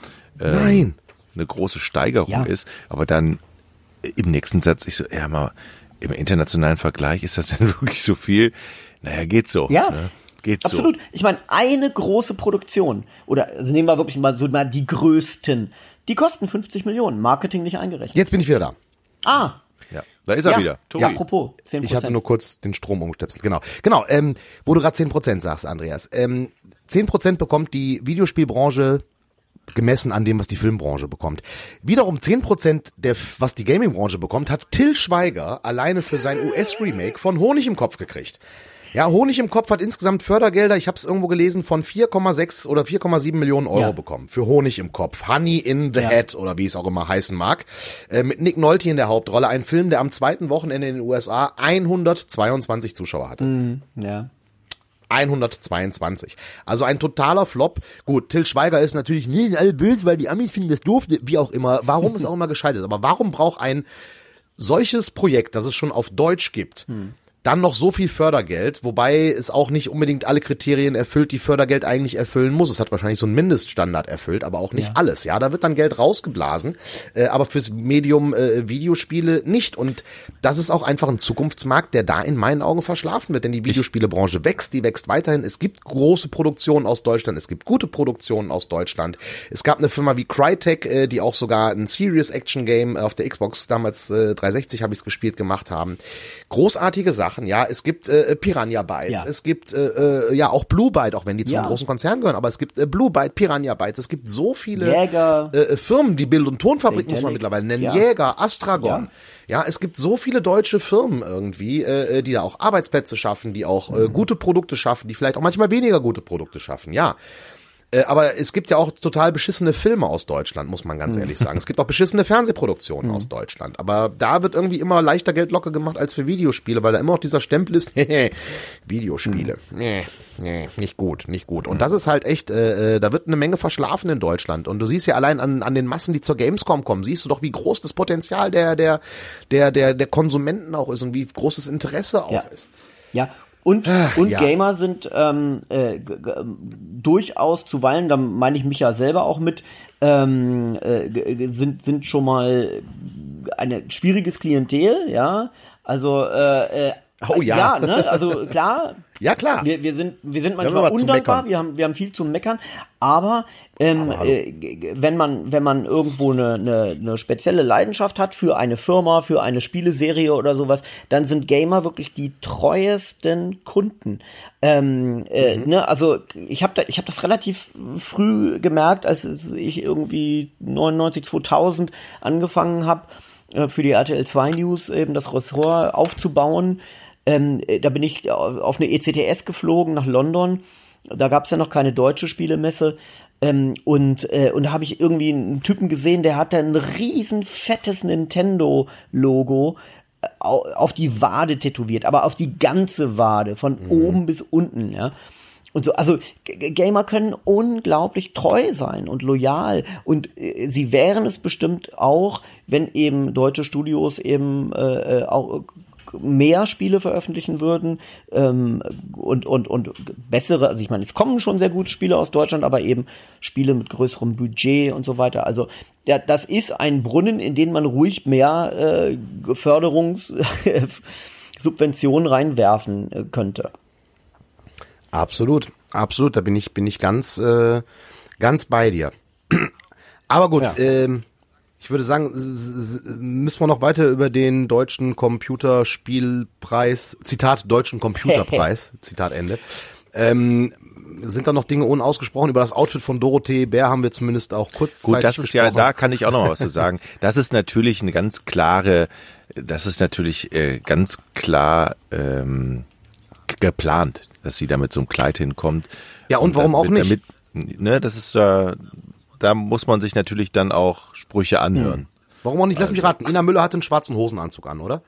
ähm, Nein. eine große Steigerung Ja. ist. Aber dann äh, im nächsten Satz, ich so, ja mal, im internationalen Vergleich ist das denn wirklich so viel? Naja, geht so. Ja. Ne? Geht Absolut. so. Ich meine, eine große Produktion, oder also nehmen wir wirklich mal so mal die größten, die kosten 50 Millionen, Marketing nicht eingerechnet. Jetzt bin ich wieder da. Ah, Ja, da ist er ja. wieder. Tobi. Ja, apropos, 10%. Ich hatte nur kurz den Strom umgestöpselt. Genau. Genau, ähm, wo du gerade 10% sagst, Andreas. Ähm, 10% bekommt die Videospielbranche gemessen an dem, was die Filmbranche bekommt. Wiederum 10% der, was die Gamingbranche bekommt, hat Till Schweiger alleine für sein US-Remake von Honig im Kopf gekriegt. Ja, Honig im Kopf hat insgesamt Fördergelder, ich habe es irgendwo gelesen, von 4,6 oder 4,7 Millionen Euro Ja. bekommen. Für Honig im Kopf. Honey in the Ja. Head oder wie es auch immer heißen mag. Äh, mit Nick Nolte in der Hauptrolle. Ein Film, der am zweiten Wochenende in den USA 122 Zuschauer hatte. ja. 122. Also ein totaler Flop. Gut, Till Schweiger ist natürlich nie alle böse, weil die Amis finden das doof, wie auch immer. Warum ist auch immer gescheitert. Aber warum braucht ein solches Projekt, das es schon auf Deutsch gibt, dann noch so viel Fördergeld, wobei es auch nicht unbedingt alle Kriterien erfüllt, die Fördergeld eigentlich erfüllen muss. Es hat wahrscheinlich so einen Mindeststandard erfüllt, aber auch nicht alles. Ja, da wird dann Geld rausgeblasen, äh, aber fürs Medium äh, Videospiele nicht. Und das ist auch einfach ein Zukunftsmarkt, der da in meinen Augen verschlafen wird, denn die Videospielebranche wächst, die wächst weiterhin. Es gibt große Produktionen aus Deutschland, es gibt gute Produktionen aus Deutschland. Es gab eine Firma wie Crytek, äh, die auch sogar ein Serious Action Game auf der Xbox damals äh, 360 habe ich es gespielt gemacht haben. Großartige Sachen, ja. Es gibt äh, Piranha Bytes, Ja. es gibt äh, äh, ja auch Blue Byte, auch wenn die zu Ja. einem großen Konzern gehören, aber es gibt äh, Blue Byte, Piranha Bytes, es gibt so viele Jäger. äh, Firmen, die Bild- und Tonfabrik muss man mittlerweile nennen, Ja. Jäger, Astragon. Ja. Es gibt so viele deutsche Firmen irgendwie, äh, die da auch Arbeitsplätze schaffen, die auch äh, gute Produkte schaffen, die vielleicht auch manchmal weniger gute Produkte schaffen, ja. Äh, aber es gibt ja auch total beschissene Filme aus Deutschland, muss man ganz Mhm. ehrlich sagen. Es gibt auch beschissene Fernsehproduktionen aus Deutschland. Aber da wird irgendwie immer leichter Geld locker gemacht als für Videospiele, weil da immer noch dieser Stempel ist, Videospiele. Mhm. Nee, nee, nicht gut, nicht gut. Und das ist halt echt, äh, äh, da wird eine Menge verschlafen in Deutschland. Und du siehst ja allein an, an den Massen, die zur Gamescom kommen, siehst du doch, wie groß das Potenzial der, der, der, der, der Konsumenten auch ist und wie groß das Interesse auch Ja. ist. Ja. Und, Ach, und ja. Gamer sind ähm, äh, g- durchaus zuweilen, da meine ich mich ja selber auch mit, ähm, äh, sind, sind schon mal eine schwieriges Klientel, ja. Also äh, äh, Oh ja. ja, ne? Also klar, Ja, klar. wir, wir sind wir sind manchmal zu undankbar, wir haben wir haben viel zu meckern, aber, ähm, äh, wenn man wenn man irgendwo eine, eine, eine spezielle Leidenschaft hat für eine Firma, für eine Spieleserie oder sowas, dann sind Gamer wirklich die treuesten Kunden. Ähm, äh, Mhm. ne, also ich habe da, ich habe das relativ früh gemerkt, als ich irgendwie 99 2000 angefangen habe äh, für die RTL 2 News eben das Ressort aufzubauen. Ähm, äh, da bin ich auf auf eine ECTS geflogen nach London. Da gab es ja noch keine deutsche Spielemesse. Ähm, und, äh, und da habe ich irgendwie einen Typen gesehen, der hatte ein riesen fettes Nintendo-Logo äh, au- auf die Wade tätowiert, aber auf die ganze Wade, von oben bis unten, ja. Und so, also G- G- Gamer können unglaublich treu sein und loyal. Und äh, sie wären es bestimmt auch, wenn eben deutsche Studios eben äh, äh, auch mehr Spiele veröffentlichen würden ähm, und, und, und bessere, also ich meine, es kommen schon sehr gute Spiele aus Deutschland, aber eben Spiele mit größerem Budget und so weiter. Also ja, das ist ein Brunnen, in den man ruhig mehr äh, Förderungs Subventionen reinwerfen äh, könnte. Absolut, absolut. Da bin ich, bin ich ganz, äh, ganz bei dir. Aber gut, Ja. ähm, ich würde sagen, müssen wir noch weiter über den deutschen Computerspielpreis, Zitat deutschen Computerpreis, Zitat Ende. Ähm, sind da noch Dinge unausgesprochen? Über das Outfit von Dorothee Bär haben wir zumindest auch kurz Gut, das ist ja, da kann ich auch noch mal was zu sagen. Das ist natürlich eine ganz klare, das ist natürlich äh, ganz klar ähm, geplant, dass sie da mit so einem Kleid hinkommt. Ja, und warum auch nicht? Damit, ne, das ist, äh, da muss man sich natürlich dann auch Sprüche anhören. Warum auch nicht? Lass mich raten. Ina Müller hat einen schwarzen Hosenanzug an, oder?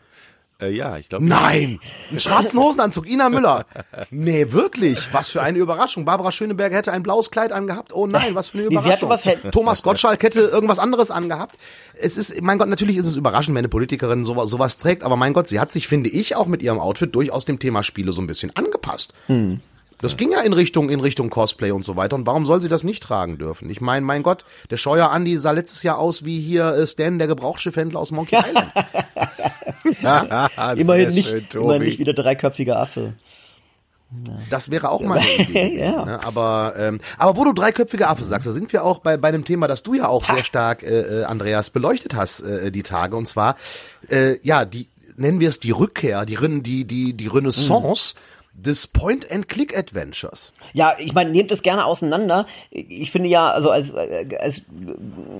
Äh, ja, ich glaube. Nein! Einen schwarzen Hosenanzug, Ina Müller. Nee, wirklich. Was für eine Überraschung. Barbara Schöneberger hätte ein blaues Kleid angehabt. Oh nein, was für eine Nee, sie hatte Überraschung. was hätte- Thomas Gottschalk hätte irgendwas anderes angehabt. Es ist, mein Gott, natürlich ist es überraschend, wenn eine Politikerin sowas, sowas trägt, aber mein Gott, sie hat sich, finde ich, auch mit ihrem Outfit durchaus dem Thema Spiele so ein bisschen angepasst. Das ging ja in Richtung, in Richtung Cosplay und so weiter. Und warum soll sie das nicht tragen dürfen? Ich meine, mein Gott, der Scheuer Andi sah letztes Jahr aus wie hier äh, Stan, der Gebrauchsschiffhändler aus Monkey Island. Immerhin nicht, schön, immerhin nicht wieder dreiköpfiger Affe. Das wäre auch mal eine Idee gewesen. Ja. ne? aber, ähm, aber wo du dreiköpfige Affe sagst, da sind wir auch bei, bei einem Thema, das du ja auch sehr stark, äh, äh, Andreas, beleuchtet hast äh, die Tage. Und zwar, äh, ja, die nennen wir es die Rückkehr, die, die, die, die Renaissance des Point-and-Click-Adventures. Ja, ich meine, nehmt es gerne auseinander. Ich finde ja, also als, äh, als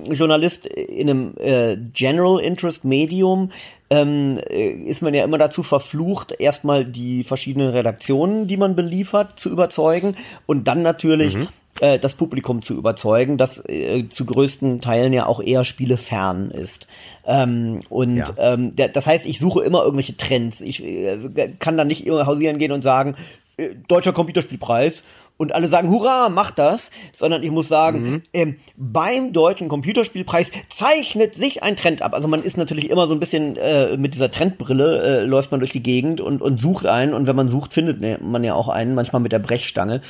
Journalist in einem äh, General Interest Medium ähm, äh, ist man ja immer dazu verflucht, erstmal die verschiedenen Redaktionen, die man beliefert, zu überzeugen und dann natürlich äh, das Publikum zu überzeugen, das äh, zu größten Teilen ja auch eher spielefern ist. Ähm, und Ja. ähm, das heißt, ich suche immer irgendwelche Trends. Ich äh, kann da nicht hausieren gehen und sagen, äh, deutscher Computerspielpreis und alle sagen, hurra, mach das, sondern ich muss sagen, ähm, beim deutschen Computerspielpreis zeichnet sich ein Trend ab. Also man ist natürlich immer so ein bisschen äh, mit dieser Trendbrille, äh, läuft man durch die Gegend und, und sucht einen und wenn man sucht, findet man ja auch einen, manchmal mit der Brechstange.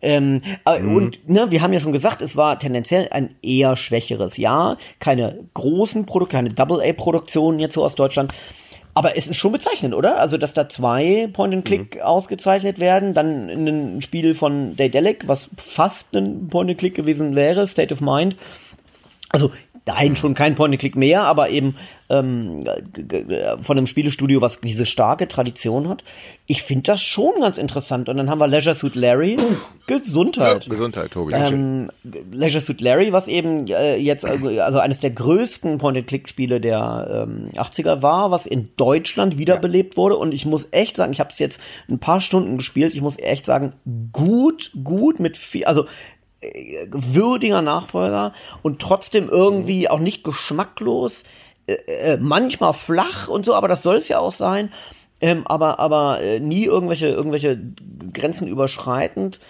Ähm, äh, Und ne, wir haben ja schon gesagt, es war tendenziell ein eher schwächeres Jahr. Keine großen Produkte, keine Double-A-Produktionen jetzt so aus Deutschland. Aber es ist schon bezeichnend, oder? Also, dass da zwei Point-and-Click ausgezeichnet werden, dann ein Spiel von Daedalic, was fast ein Point-and-Click gewesen wäre, State of Mind. Also, nein, schon kein Point-and-Click mehr, aber eben ähm, von einem Spielestudio, was diese starke Tradition hat. Ich finde das schon ganz interessant. Und dann haben wir Leisure Suit Larry. Gesundheit. Gesundheit, Tobi. Ähm, Leisure Suit Larry, was eben äh, jetzt also, also eines der größten Point-and-Click-Spiele der ähm, 80er war, was in Deutschland wiederbelebt wurde. Und ich muss echt sagen, ich habe es jetzt ein paar Stunden gespielt. Ich muss echt sagen, gut, gut mit viel, also würdiger Nachfolger und trotzdem irgendwie auch nicht geschmacklos. Äh, äh, manchmal flach und so, aber das soll es ja auch sein. Ähm, aber aber äh, nie irgendwelche irgendwelche Grenzen überschreitend.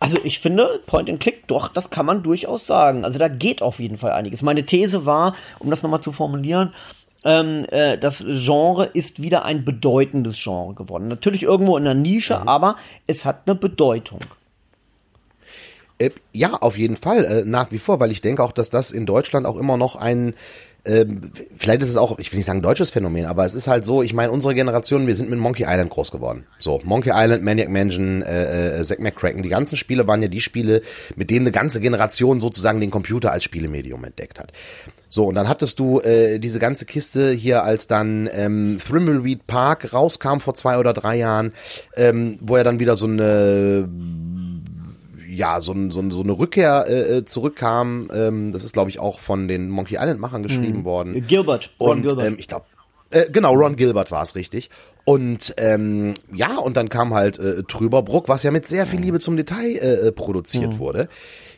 Also ich finde, Point and Click, doch, das kann man durchaus sagen. Also da geht auf jeden Fall einiges. Meine These war, um das nochmal zu formulieren, ähm, äh, das Genre ist wieder ein bedeutendes Genre geworden. Natürlich irgendwo in der Nische, aber es hat eine Bedeutung. Äh, ja, auf jeden Fall, äh, nach wie vor, weil ich denke auch, dass das in Deutschland auch immer noch ein ähm, vielleicht ist es auch, ich will nicht sagen deutsches Phänomen, aber es ist halt so, ich meine, unsere Generation, wir sind mit Monkey Island groß geworden. So, Monkey Island, Maniac Mansion, äh, äh, Zack McCracken, die ganzen Spiele waren ja die Spiele, mit denen eine ganze Generation sozusagen den Computer als Spielemedium entdeckt hat. So, und dann hattest du äh, diese ganze Kiste hier, als dann ähm, Thimbleweed Park rauskam vor zwei oder drei Jahren, ähm, wo er dann wieder so eine ja, so, ein, so, ein, so eine Rückkehr äh, zurückkam. Ähm, das ist, glaube ich, auch von den Monkey Island-Machern geschrieben worden. Gilbert, Ron Und Gilbert. ähm, ich glaube, äh, genau, Ron Gilbert war es richtig. Und ähm, ja, und dann kam halt äh, Trüberbruck, was ja mit sehr viel Liebe zum Detail äh, produziert wurde.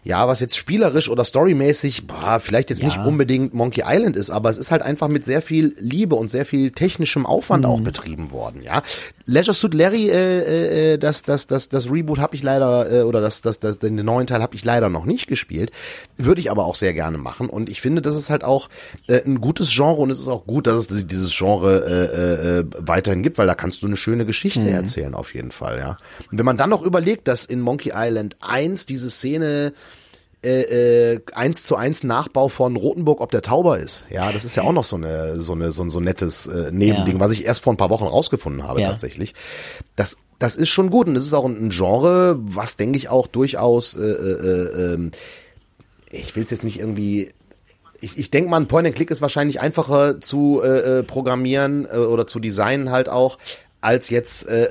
Ja, was jetzt spielerisch oder storymäßig, boah, vielleicht jetzt nicht unbedingt Monkey Island ist, aber es ist halt einfach mit sehr viel Liebe und sehr viel technischem Aufwand auch betrieben worden, ja. Leisure Suit Larry, äh, äh, das, das, das, das Reboot habe ich leider, äh, oder das, das, das, den neuen Teil habe ich leider noch nicht gespielt, würde ich aber auch sehr gerne machen und ich finde, das ist halt auch äh, ein gutes Genre und es ist auch gut, dass es dieses Genre äh, äh, weiterhin gibt, weil da kannst du eine schöne Geschichte erzählen auf jeden Fall, ja. Und wenn man dann noch überlegt, dass in Monkey Island 1 diese Szene äh, äh, eins zu eins Nachbau von Rotenburg ob der Tauber ist. Ja, das ist ja auch noch so eine so eine so ein so nettes äh, Nebending, Ja. was ich erst vor ein paar Wochen rausgefunden habe Ja. tatsächlich. Das das ist schon gut und es ist auch ein Genre, was denke ich auch durchaus, äh, äh, äh, ich will es jetzt nicht irgendwie ich, ich denke mal, ein Point-and-Click ist wahrscheinlich einfacher zu äh, äh, programmieren äh, oder zu designen halt auch, als jetzt äh,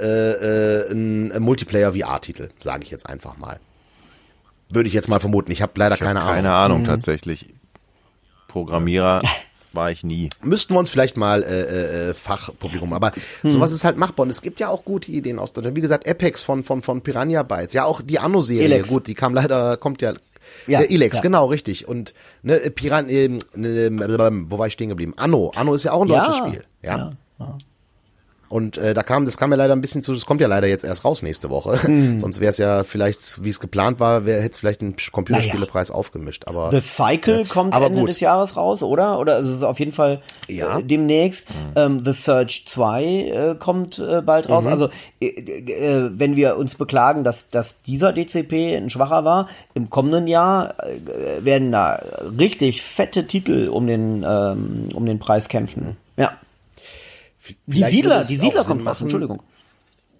äh, ein, ein Multiplayer-VR-Titel, sage ich jetzt einfach mal. Würde ich jetzt mal vermuten. Ich habe leider Ich hab keine, keine Ahnung. Ahnung tatsächlich. Programmierer war ich nie. Müssten wir uns vielleicht mal äh, äh, Fachpublikum, aber sowas ist halt machbar und es gibt ja auch gute Ideen aus Deutschland. Wie gesagt, Apex von von von Piranha Bytes, ja auch die Anno-Serie, Elex. gut, die kam leider, kommt ja Ja, äh, Elex, ja. genau, richtig. Und ne, Piran, äh, äh, wo war ich stehen geblieben? Anno. Anno ist ja auch ein deutsches Spiel. Ja. Und äh, da kam, das kam ja leider ein bisschen zu, das kommt ja leider jetzt erst raus nächste Woche. Hm. Sonst wäre es ja vielleicht, wie es geplant war, wäre hätte es vielleicht einen Computerspielepreis aufgemischt. Aber The Cycle kommt aber Ende gut. des Jahres raus, oder? Oder also es ist auf jeden Fall Ja. äh, demnächst. Ähm, The Surge 2 äh, kommt äh, bald raus. Mhm. Also äh, äh, wenn wir uns beklagen, dass, dass dieser DCP ein schwacher war, im kommenden Jahr äh, werden da richtig fette Titel um den, ähm, um den Preis kämpfen. Die Siedler, die Siedler kommt machen. Entschuldigung.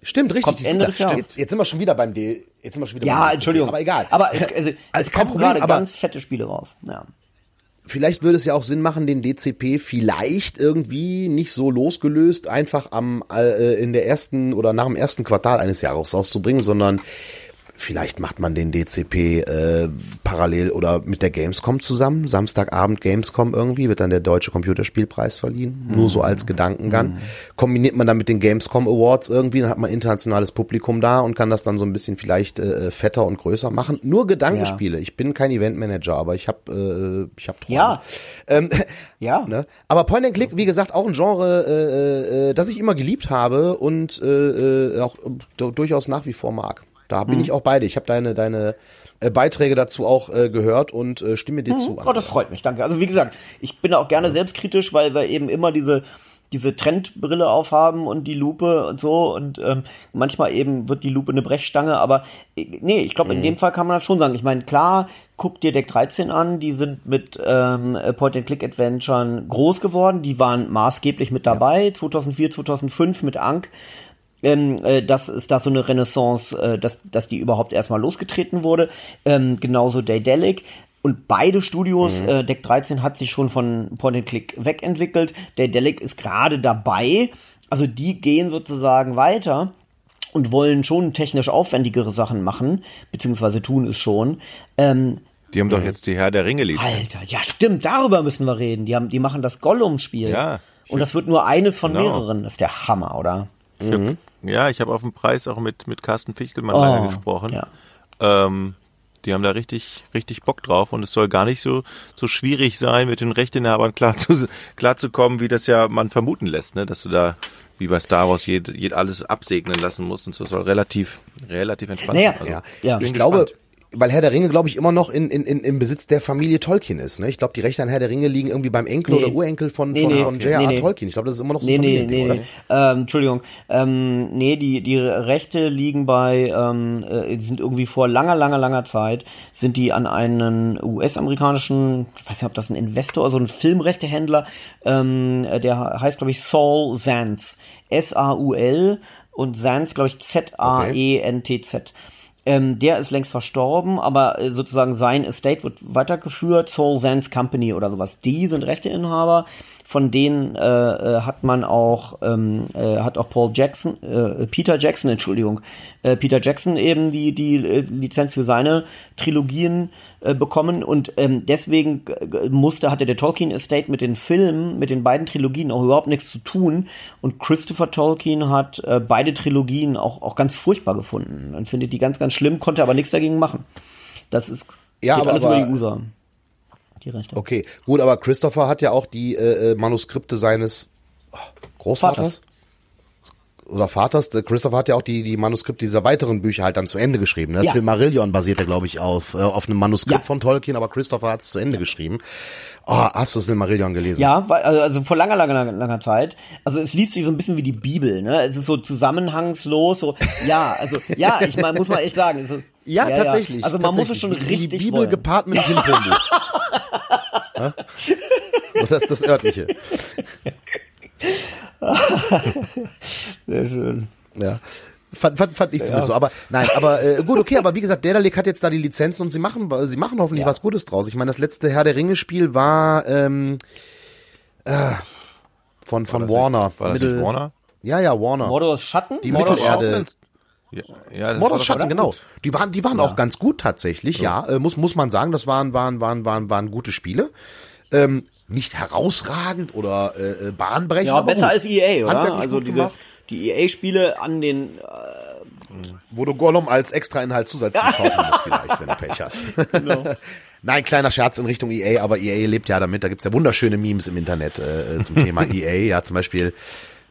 Stimmt, richtig. Kommt Ende des Jahres. Jetzt, jetzt sind wir schon wieder beim D. Jetzt sind wir schon wieder Ja, beim Entschuldigung. Aber egal. Aber es, also, Also es kein Problem, gerade aber- ganz fette Spiele raus. Ja. Vielleicht würde es ja auch Sinn machen, den DCP vielleicht irgendwie nicht so losgelöst einfach am äh, in der ersten oder nach dem ersten Quartal eines Jahres rauszubringen, sondern vielleicht macht man den DCP äh, parallel oder mit der Gamescom zusammen. Samstagabend Gamescom irgendwie wird dann der deutsche Computerspielpreis verliehen. Nur so als Gedankengang. Kombiniert man dann mit den Gamescom Awards irgendwie, dann hat man internationales Publikum da und kann das dann so ein bisschen vielleicht äh, fetter und größer machen. Nur Gedankenspiele. Ich bin kein Eventmanager, aber ich habe äh, ich habe Träume. Ja. Ähm, Ja. Ne? Aber Point and Click, wie gesagt, auch ein Genre, äh, äh, das ich immer geliebt habe und äh, äh, auch äh, durchaus nach wie vor mag. Da Mhm. bin ich auch beide. Ich habe deine deine äh, Beiträge dazu auch äh, gehört und äh, stimme dir zu. Oh, das freut mich, danke. Also wie gesagt, ich bin auch gerne selbstkritisch, weil wir eben immer diese diese Trendbrille aufhaben und die Lupe und so. Und ähm, manchmal eben wird die Lupe eine Brechstange, aber äh, nee, ich glaube in dem Fall kann man das schon sagen. Ich meine, klar, guck dir Deck 13 an, die sind mit ähm, Point-and-Click-Adventuren groß geworden, die waren maßgeblich mit dabei, 2004, 2005 mit Ank ähm, äh, dass es da so eine Renaissance, äh, dass, dass die überhaupt erstmal losgetreten wurde. Ähm, genauso Daedalic. Und beide Studios, äh, Deck 13 hat sich schon von Point and Click wegentwickelt. Daedalic ist gerade dabei. Also die gehen sozusagen weiter und wollen schon technisch aufwendigere Sachen machen, beziehungsweise tun es schon. Ähm, Die haben doch jetzt die Herr der Ringe Lizenz. Alter, ja stimmt, darüber müssen wir reden. Die haben, die machen das Gollum-Spiel. Ja, Und das wird nur eines von Genau. mehreren. Das ist der Hammer, oder? Hab, ja, ich habe auf dem Preis auch mit, mit Carsten Fichtelmann Oh, lange gesprochen. ja. Ähm, die haben da richtig, richtig Bock drauf und es soll gar nicht so, so schwierig sein, mit den Rechteinhabern klar zu, klar zu kommen, wie das ja man vermuten lässt, ne? dass du da wie bei Star Wars jed, jed alles absegnen lassen musst und so soll relativ, relativ entspannt Naja, sein. Also, Ja, Ja. ich bin glaube, gespannt. Weil Herr der Ringe, glaube ich, immer noch in, in, in, im Besitz der Familie Tolkien ist. Ne? Ich glaube, die Rechte an Herr der Ringe liegen irgendwie beim Enkel Nee. oder Urenkel von, Nee, von, nee, von okay. J.R.R. Tolkien. Ich glaube, das ist immer noch so ein nee, nee, oder? nee. Ähm, Entschuldigung. Ähm, nee, die, die Rechte liegen bei, ähm, äh, sind irgendwie vor langer, langer, langer Zeit, sind die an einen US-amerikanischen, ich weiß nicht, ob das ein Investor, also ein Filmrechtehändler, ähm, äh, der heißt, glaube ich, Saul Zantz. S-A-U-L und Zantz, glaube ich, Z-A-E-N-T-Z. Ähm, der ist längst verstorben, aber äh, sozusagen sein Estate wird weitergeführt, Soul Sands Company oder sowas. Die sind Rechteinhaber, von denen äh, äh, hat man auch, ähm, äh, hat auch Paul Jackson, äh, Peter Jackson, Entschuldigung, äh, Peter Jackson eben die, die äh, Lizenz für seine Trilogien äh, bekommen. Und ähm, deswegen äh, musste, hatte der Tolkien Estate mit den Filmen, mit den beiden Trilogien auch überhaupt nichts zu tun. Und Christopher Tolkien hat äh, beide Trilogien auch, auch ganz furchtbar gefunden. Und findet die ganz, ganz schlimm, konnte aber nichts dagegen machen. Das ist Ja, geht aber- aber- die Rechte. Okay, gut, aber Christopher hat ja auch die äh, äh, Manuskripte seines oh, Großvaters oder Vaters. Der Christopher hat ja auch die die Manuskripte dieser weiteren Bücher halt dann zu Ende geschrieben. Das Ja. Silmarillion basiert ja, glaube ich, auf äh, auf einem Manuskript Ja. von Tolkien, aber Christopher hat es zu Ende geschrieben. Oh, hast du Silmarillion gelesen? Ja, also also vor langer, langer, langer, langer Zeit. Also es liest sich so ein bisschen wie die Bibel, ne? Es ist so zusammenhangslos, so, ja, also, ja, ich meine, muss man echt sagen. Also, Ja, tatsächlich. Also man muss es schon richtig Die Bibel wollen. gepaart mit dem Kinderfilmbuch. Ja? Und das ist das örtliche. Sehr schön. Ja. Fand, fand, fand ich zumindest so. Aber nein, aber äh, gut, okay, aber wie gesagt, Daedalic hat jetzt da die Lizenzen und sie machen, sie machen hoffentlich was Gutes draus. Ich meine, das letzte Herr der Ringe-Spiel war ähm, äh, von, von das Warner. Nicht, war das Mittel- nicht Warner? Ja, ja, Warner. Mordors Schatten? die Mordor Mittelerde. Ja, ja das doch Schatten, genau. gut. Die waren, die waren auch ganz gut tatsächlich, ja. Äh, muss, muss man sagen, das waren, waren, waren, waren, waren gute Spiele. Ähm, nicht herausragend oder äh, äh, bahnbrechend. Ja, aber besser gut. als EA, oder? Also gemacht. die EA-Spiele an den, äh, Wo du Gollum als Extrainhalt zusätzlich kaufen musst vielleicht, wenn du Pech hast. Nein, kleiner Scherz in Richtung EA, aber EA lebt ja damit. Da gibt's ja wunderschöne Memes im Internet äh, zum Thema EA. Ja, zum Beispiel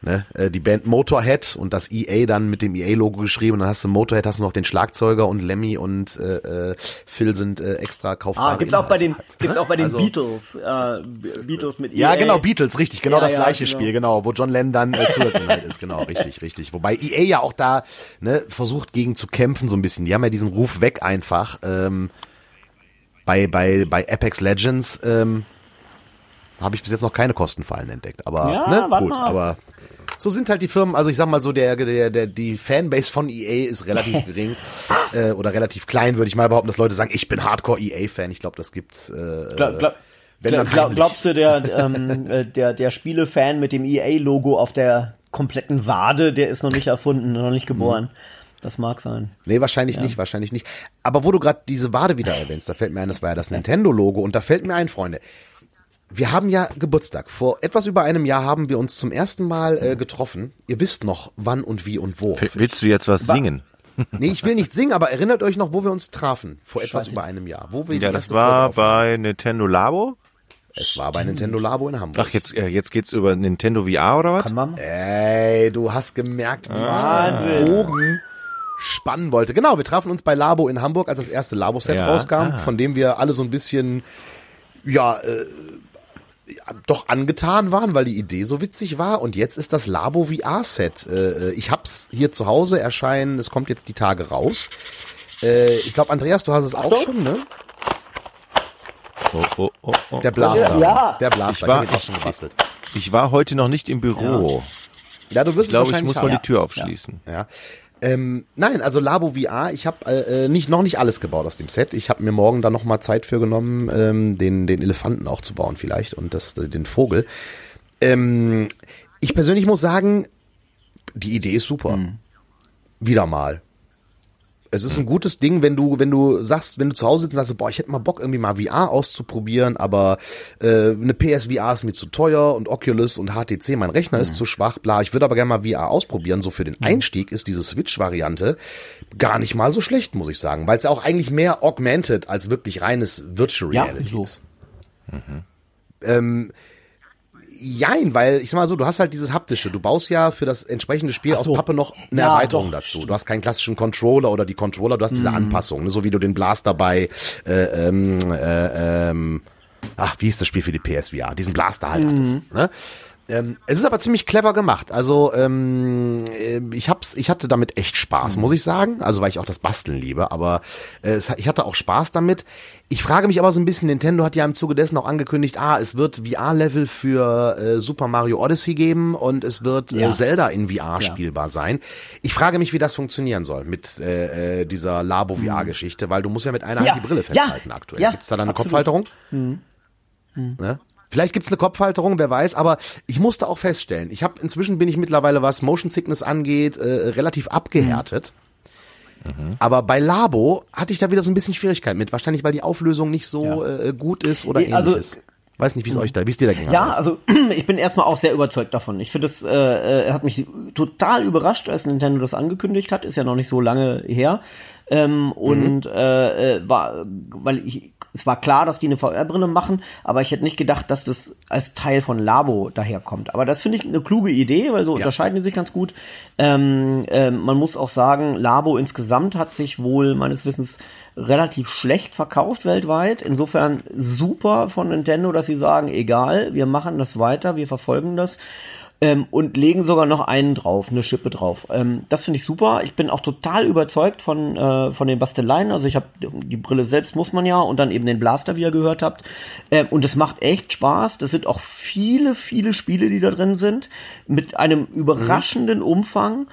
ne, äh, die Band Motorhead und das EA dann mit dem EA-Logo geschrieben. Und dann hast du Motorhead, hast du noch den Schlagzeuger und Lemmy und äh, äh, Phil sind äh, extra kaufbare ah, gibt's auch bei den, gibt's auch bei den Also- Beatles, äh, Beatles mit EA. Ja, genau, Beatles, richtig, genau Ja, das ja, gleiche genau. Spiel, genau, wo John Lennon dann äh, Zusatzinhalt ist, genau, richtig, richtig. Wobei EA ja auch da ne, versucht gegen zu kämpfen so ein bisschen. Die haben ja diesen Ruf weg einfach. Ähm, bei bei bei Apex Legends ähm, habe ich bis jetzt noch keine Kostenfallen entdeckt, aber Ja, ne, gut, mal. aber so sind halt die Firmen, also ich sag mal so, der, der, der, die Fanbase von EA ist relativ gering äh, oder relativ klein, würde ich mal behaupten, dass Leute sagen, ich bin Hardcore EA-Fan. Ich glaube, das gibt's. Äh, Glaub, glaub, wenn dann glaub, heimlich. glaubst du, der, ähm, äh, der, der Spielefan mit dem EA-Logo auf der kompletten Wade, der ist noch nicht erfunden, noch nicht geboren. Das mag sein. Nee, wahrscheinlich nicht, wahrscheinlich nicht. Aber wo du gerade diese Wade wieder erwähnst, da fällt mir ein, das war ja das Nintendo-Logo und da fällt mir ein, Freunde. Wir haben ja Geburtstag. Vor etwas über einem Jahr haben wir uns zum ersten Mal äh, getroffen. Ihr wisst noch, wann und wie und wo. Willst du jetzt was singen? Nee, ich will nicht singen, aber erinnert euch noch, wo wir uns trafen. Vor etwas über einem Jahr. Wo wir Ja, das war bei Nintendo Labo. Es war bei Nintendo Labo in Hamburg. Ach, jetzt, äh, jetzt geht's über Nintendo VR oder was? Kann man? Ey, du hast gemerkt, wie ich Wahnsinn. den Bogen spannen wollte. Genau, wir trafen uns bei Labo in Hamburg, als das erste Labo-Set Ja, rauskam, ah. von dem wir alle so ein bisschen, ja, äh, ja, doch angetan waren, weil die Idee so witzig war. Und jetzt ist das Labo VR-Set. Äh, ich hab's hier zu Hause erscheinen, es kommt jetzt die Tage raus. Äh, ich glaube, Andreas, du hast es auch schon, ne? Oh, oh, oh, oh. Der Blaster. Ja. Der Blaster. Ich war- ich- schon gebastelt. Ich war heute noch nicht im Büro. Ja, du wirst Ich glaube, es ich wahrscheinlich muss haben. mal die Tür aufschließen. Ja. Ähm, nein, also Labo VR, ich habe äh, äh, nicht noch nicht alles gebaut aus dem Set. Ich habe mir morgen dann noch mal Zeit für genommen, ähm, den den Elefanten auch zu bauen vielleicht und das äh, den Vogel. Ähm, ich persönlich muss sagen, die Idee ist super. Wieder mal. Es ist ein gutes Ding, wenn du, wenn du sagst, wenn du zu Hause sitzt und sagst, boah, ich hätte mal Bock, irgendwie mal VR auszuprobieren, aber äh, eine PSVR ist mir zu teuer und Oculus und HTC, mein Rechner ist zu schwach, bla. Ich würde aber gerne mal VR ausprobieren. So für den Einstieg ist diese Switch-Variante gar nicht mal so schlecht, muss ich sagen, weil es ja auch eigentlich mehr augmented als wirklich reines Virtual Ja, Reality so. ist. Ähm, Jein, weil ich sag mal so, du hast halt dieses haptische. Du baust ja für das entsprechende Spiel so. aus Pappe noch eine Ja, Erweiterung doch, dazu. Du hast keinen klassischen Controller oder die Controller, du hast Mhm. diese Anpassung, ne? so wie du den Blaster bei äh, ähm, äh, ähm, ach, wie ist das Spiel für die PSVR? Diesen Blaster halt hattest. Mhm. Ne? Ähm, es ist aber ziemlich clever gemacht. Also ähm, äh, ich hab's, ich hatte damit echt Spaß, Mhm. muss ich sagen. Also weil ich auch das Basteln liebe, aber äh, es, ich hatte auch Spaß damit. Ich frage mich aber so ein bisschen, Nintendo hat ja im Zuge dessen auch angekündigt, ah, es wird VR-Level für äh, Super Mario Odyssey geben und es wird Ja. äh, Zelda in VR spielbar sein. Ich frage mich, wie das funktionieren soll mit äh, äh, dieser Labo-VR-Geschichte, weil du musst ja mit einer Mhm. Ja, Hand die Brille ja, festhalten aktuell. ja, Gibt's da dann eine absolut. Kopfhalterung? Ne? Vielleicht gibt's eine Kopfhalterung, wer weiß, aber ich musste auch feststellen, ich habe inzwischen bin ich mittlerweile, was Motion Sickness angeht, äh, relativ abgehärtet. Aber bei Labo hatte ich da wieder so ein bisschen Schwierigkeiten mit. Wahrscheinlich, weil die Auflösung nicht so äh, gut ist oder Nee, also- ähnliches. Weiß nicht, wie es euch da, wie es dir da ging. Ja, also ich bin erstmal auch sehr überzeugt davon. Ich finde es, äh, äh, hat mich total überrascht, als Nintendo das angekündigt hat. Ist ja noch nicht so lange her. Ähm, und äh, äh, war, weil ich, es war klar, dass die eine VR-Brille machen, aber ich hätte nicht gedacht, dass das als Teil von Labo daherkommt. Aber das finde ich eine kluge Idee, weil so unterscheiden die sich ganz gut. Ähm, ähm, man muss auch sagen, Labo insgesamt hat sich wohl meines Wissens relativ schlecht verkauft weltweit. Insofern super von Nintendo, dass sie sagen, egal, wir machen das weiter, wir verfolgen das. Ähm, und legen sogar noch einen drauf, eine Schippe drauf. Ähm, das finde ich super. Ich bin auch total überzeugt von, äh, von den Basteleien. Also ich habe die Brille selbst muss man ja und dann eben den Blaster, wie ihr gehört habt. Ähm, und es macht echt Spaß. Das sind auch viele, viele Spiele, die da drin sind, mit einem überraschenden Umfang.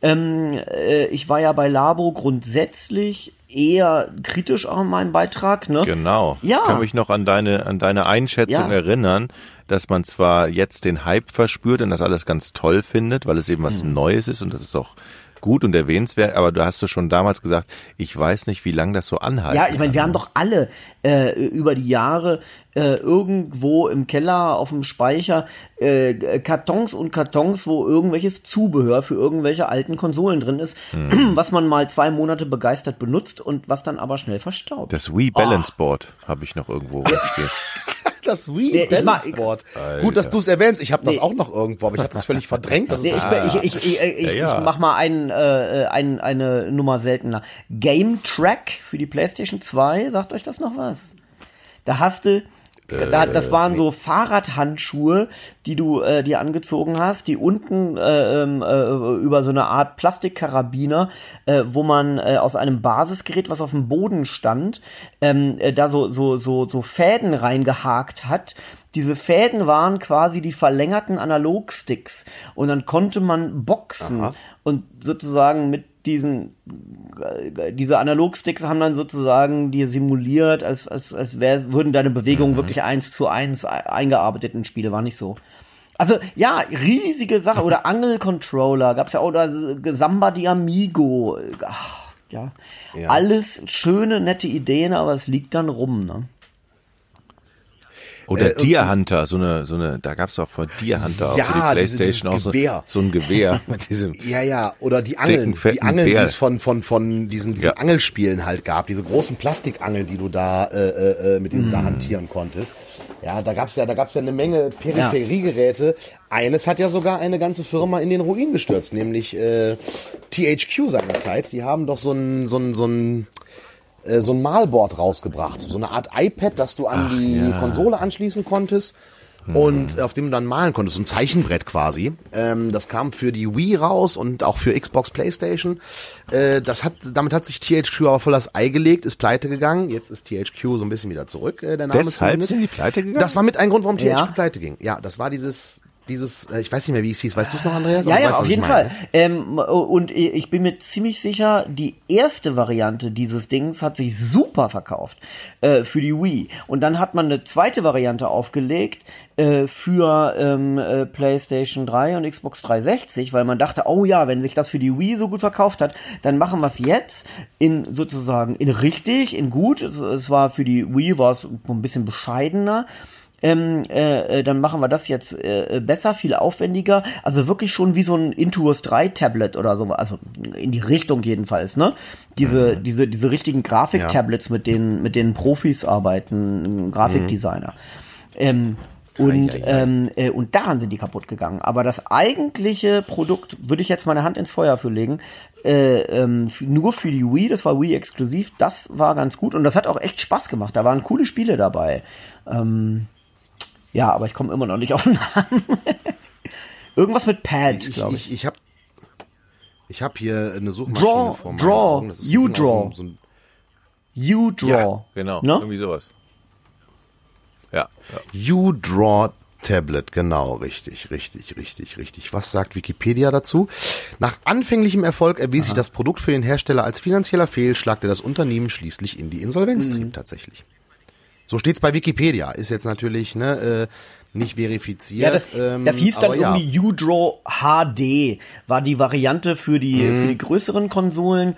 Ähm, äh, ich war ja bei Labo grundsätzlich eher kritisch auch in meinem Beitrag, ne? Genau. Ja. Ich kann mich noch an deine, an deine Einschätzung Ja. erinnern, dass man zwar jetzt den Hype verspürt und das alles ganz toll findet, weil es eben was Mhm. Neues ist und das ist auch gut und erwähnenswert, aber du hast du schon damals gesagt, ich weiß nicht, wie lange das so anhalten Ja, ich meine, wir haben doch alle äh, über die Jahre äh, irgendwo im Keller auf dem Speicher äh, Kartons und Kartons, wo irgendwelches Zubehör für irgendwelche alten Konsolen drin ist, Hm. was man mal zwei Monate begeistert benutzt und was dann aber schnell verstaubt. Das Wii Balance Board habe ich noch irgendwo stehen. Das Wii Nee, ich Balance Board. Gut, dass du es erwähnst. Ich habe das Nee. auch noch irgendwo, aber ich habe das völlig verdrängt. Das Nee, ist ich, ich, ich, ich, ich, Ja, ja. ich mach mal einen, äh, ein, eine Nummer seltener. Game Track für die PlayStation 2, sagt euch das noch was? Da hast du, da, das waren so Fahrradhandschuhe, die du äh, dir angezogen hast, die unten äh, ähm, äh, über so eine Art Plastikkarabiner, äh, wo man äh, aus einem Basisgerät, was auf dem Boden stand, ähm, äh, da so, so, so, so Fäden reingehakt hat. Diese Fäden waren quasi die verlängerten Analogsticks und dann konnte man boxen Aha. und sozusagen mit diesen diese Analogsticks haben dann sozusagen dir simuliert, als als als wär, würden deine Bewegungen wirklich eins zu eins e- eingearbeitet in Spiele, war nicht so. Also ja, riesige Sache oder Angelcontroller gab's ja oder Samba di Amigo, Ach, ja. Ja. alles schöne nette Ideen, aber es liegt dann rum, ne? Oder Äh, Deer Hunter, so eine, so eine, da gab's auch von Deer Hunter auch Ja, für die diese- Playstation dieses auch so, Gewehr. so ein Gewehr mit diesem. Ja, ja, oder die Angeln, Dicken, die Angeln, die es von, von, von diesen, diesen Ja. Angelspielen halt gab, diese großen Plastikangeln, die du da, äh, äh, mit denen du da hantieren konntest. Ja, da gab's ja, da gab's ja eine Menge Peripheriegeräte. Eines hat ja sogar eine ganze Firma in den Ruin gestürzt, nämlich äh, THQ seinerzeit. Die haben doch so ein, so ein, so ein, äh, so ein Malboard rausgebracht. So eine Art iPad, das du an die Konsole anschließen konntest. Und auf dem du dann malen konntest, so ein Zeichenbrett quasi. Ähm, das kam für die Wii raus und auch für Xbox, Playstation. Äh, das hat, damit hat sich THQ aber voll das Ei gelegt, ist pleite gegangen. Jetzt ist THQ so ein bisschen wieder zurück, äh, der Name Deshalb zumindest. sind die pleite gegangen? Das war mit ein Grund, warum THQ Ja. pleite ging. Ja, das war dieses, dieses, äh, ich weiß nicht mehr, wie es hieß. Weißt du es noch, Andreas? Ja, ja, weißt, auf jeden. Fall. Ähm, und ich bin mir ziemlich sicher, die erste Variante dieses Dings hat sich super verkauft äh, für die Wii. Und dann hat man eine zweite Variante aufgelegt äh, für ähm, äh, PlayStation 3 und Xbox 360, weil man dachte, oh ja, wenn sich das für die Wii so gut verkauft hat, dann machen wir es jetzt in sozusagen in richtig, in gut. Es, es war für die Wii war es ein bisschen bescheidener ähm, äh, äh, dann machen wir das jetzt äh, besser, viel aufwendiger. Also wirklich schon wie so ein Intuos 3 Tablet oder so, also in die Richtung jedenfalls, ne? Diese, diese, diese richtigen Grafik-Tablets, mit denen, mit denen Profis arbeiten, Grafikdesigner. Ähm, und, Ei, ei, ei. ähm, äh, und daran sind die kaputt gegangen. Aber das eigentliche Produkt, würde ich jetzt meine Hand ins Feuer für legen, äh, ähm, nur für die Wii, das war Wii exklusiv, das war ganz gut und das hat auch echt Spaß gemacht. Da waren coole Spiele dabei. Ähm, ja, aber ich komme immer noch nicht auf den Namen. Irgendwas mit Pad, Ich, glaube ich. ich, ich habe ich hab hier eine Suchmaschine Draw, vor meinen Draw, Augen. Das ist You Draw. So, so ein U-Draw. Ja, genau, Ne? irgendwie sowas. Ja, ja. You Draw Tablet, genau, richtig, richtig, richtig, richtig. Was sagt Wikipedia dazu? Nach anfänglichem Erfolg erwies sich das Produkt für den Hersteller als finanzieller Fehlschlag, der das Unternehmen schließlich in die Insolvenz Mhm. trieb, tatsächlich. So steht's bei Wikipedia. Ist jetzt natürlich ne, äh, nicht verifiziert. Ja, das, ähm, das hieß dann ja. irgendwie U-Draw HD, war die Variante für die, Mhm. für die größeren Konsolen.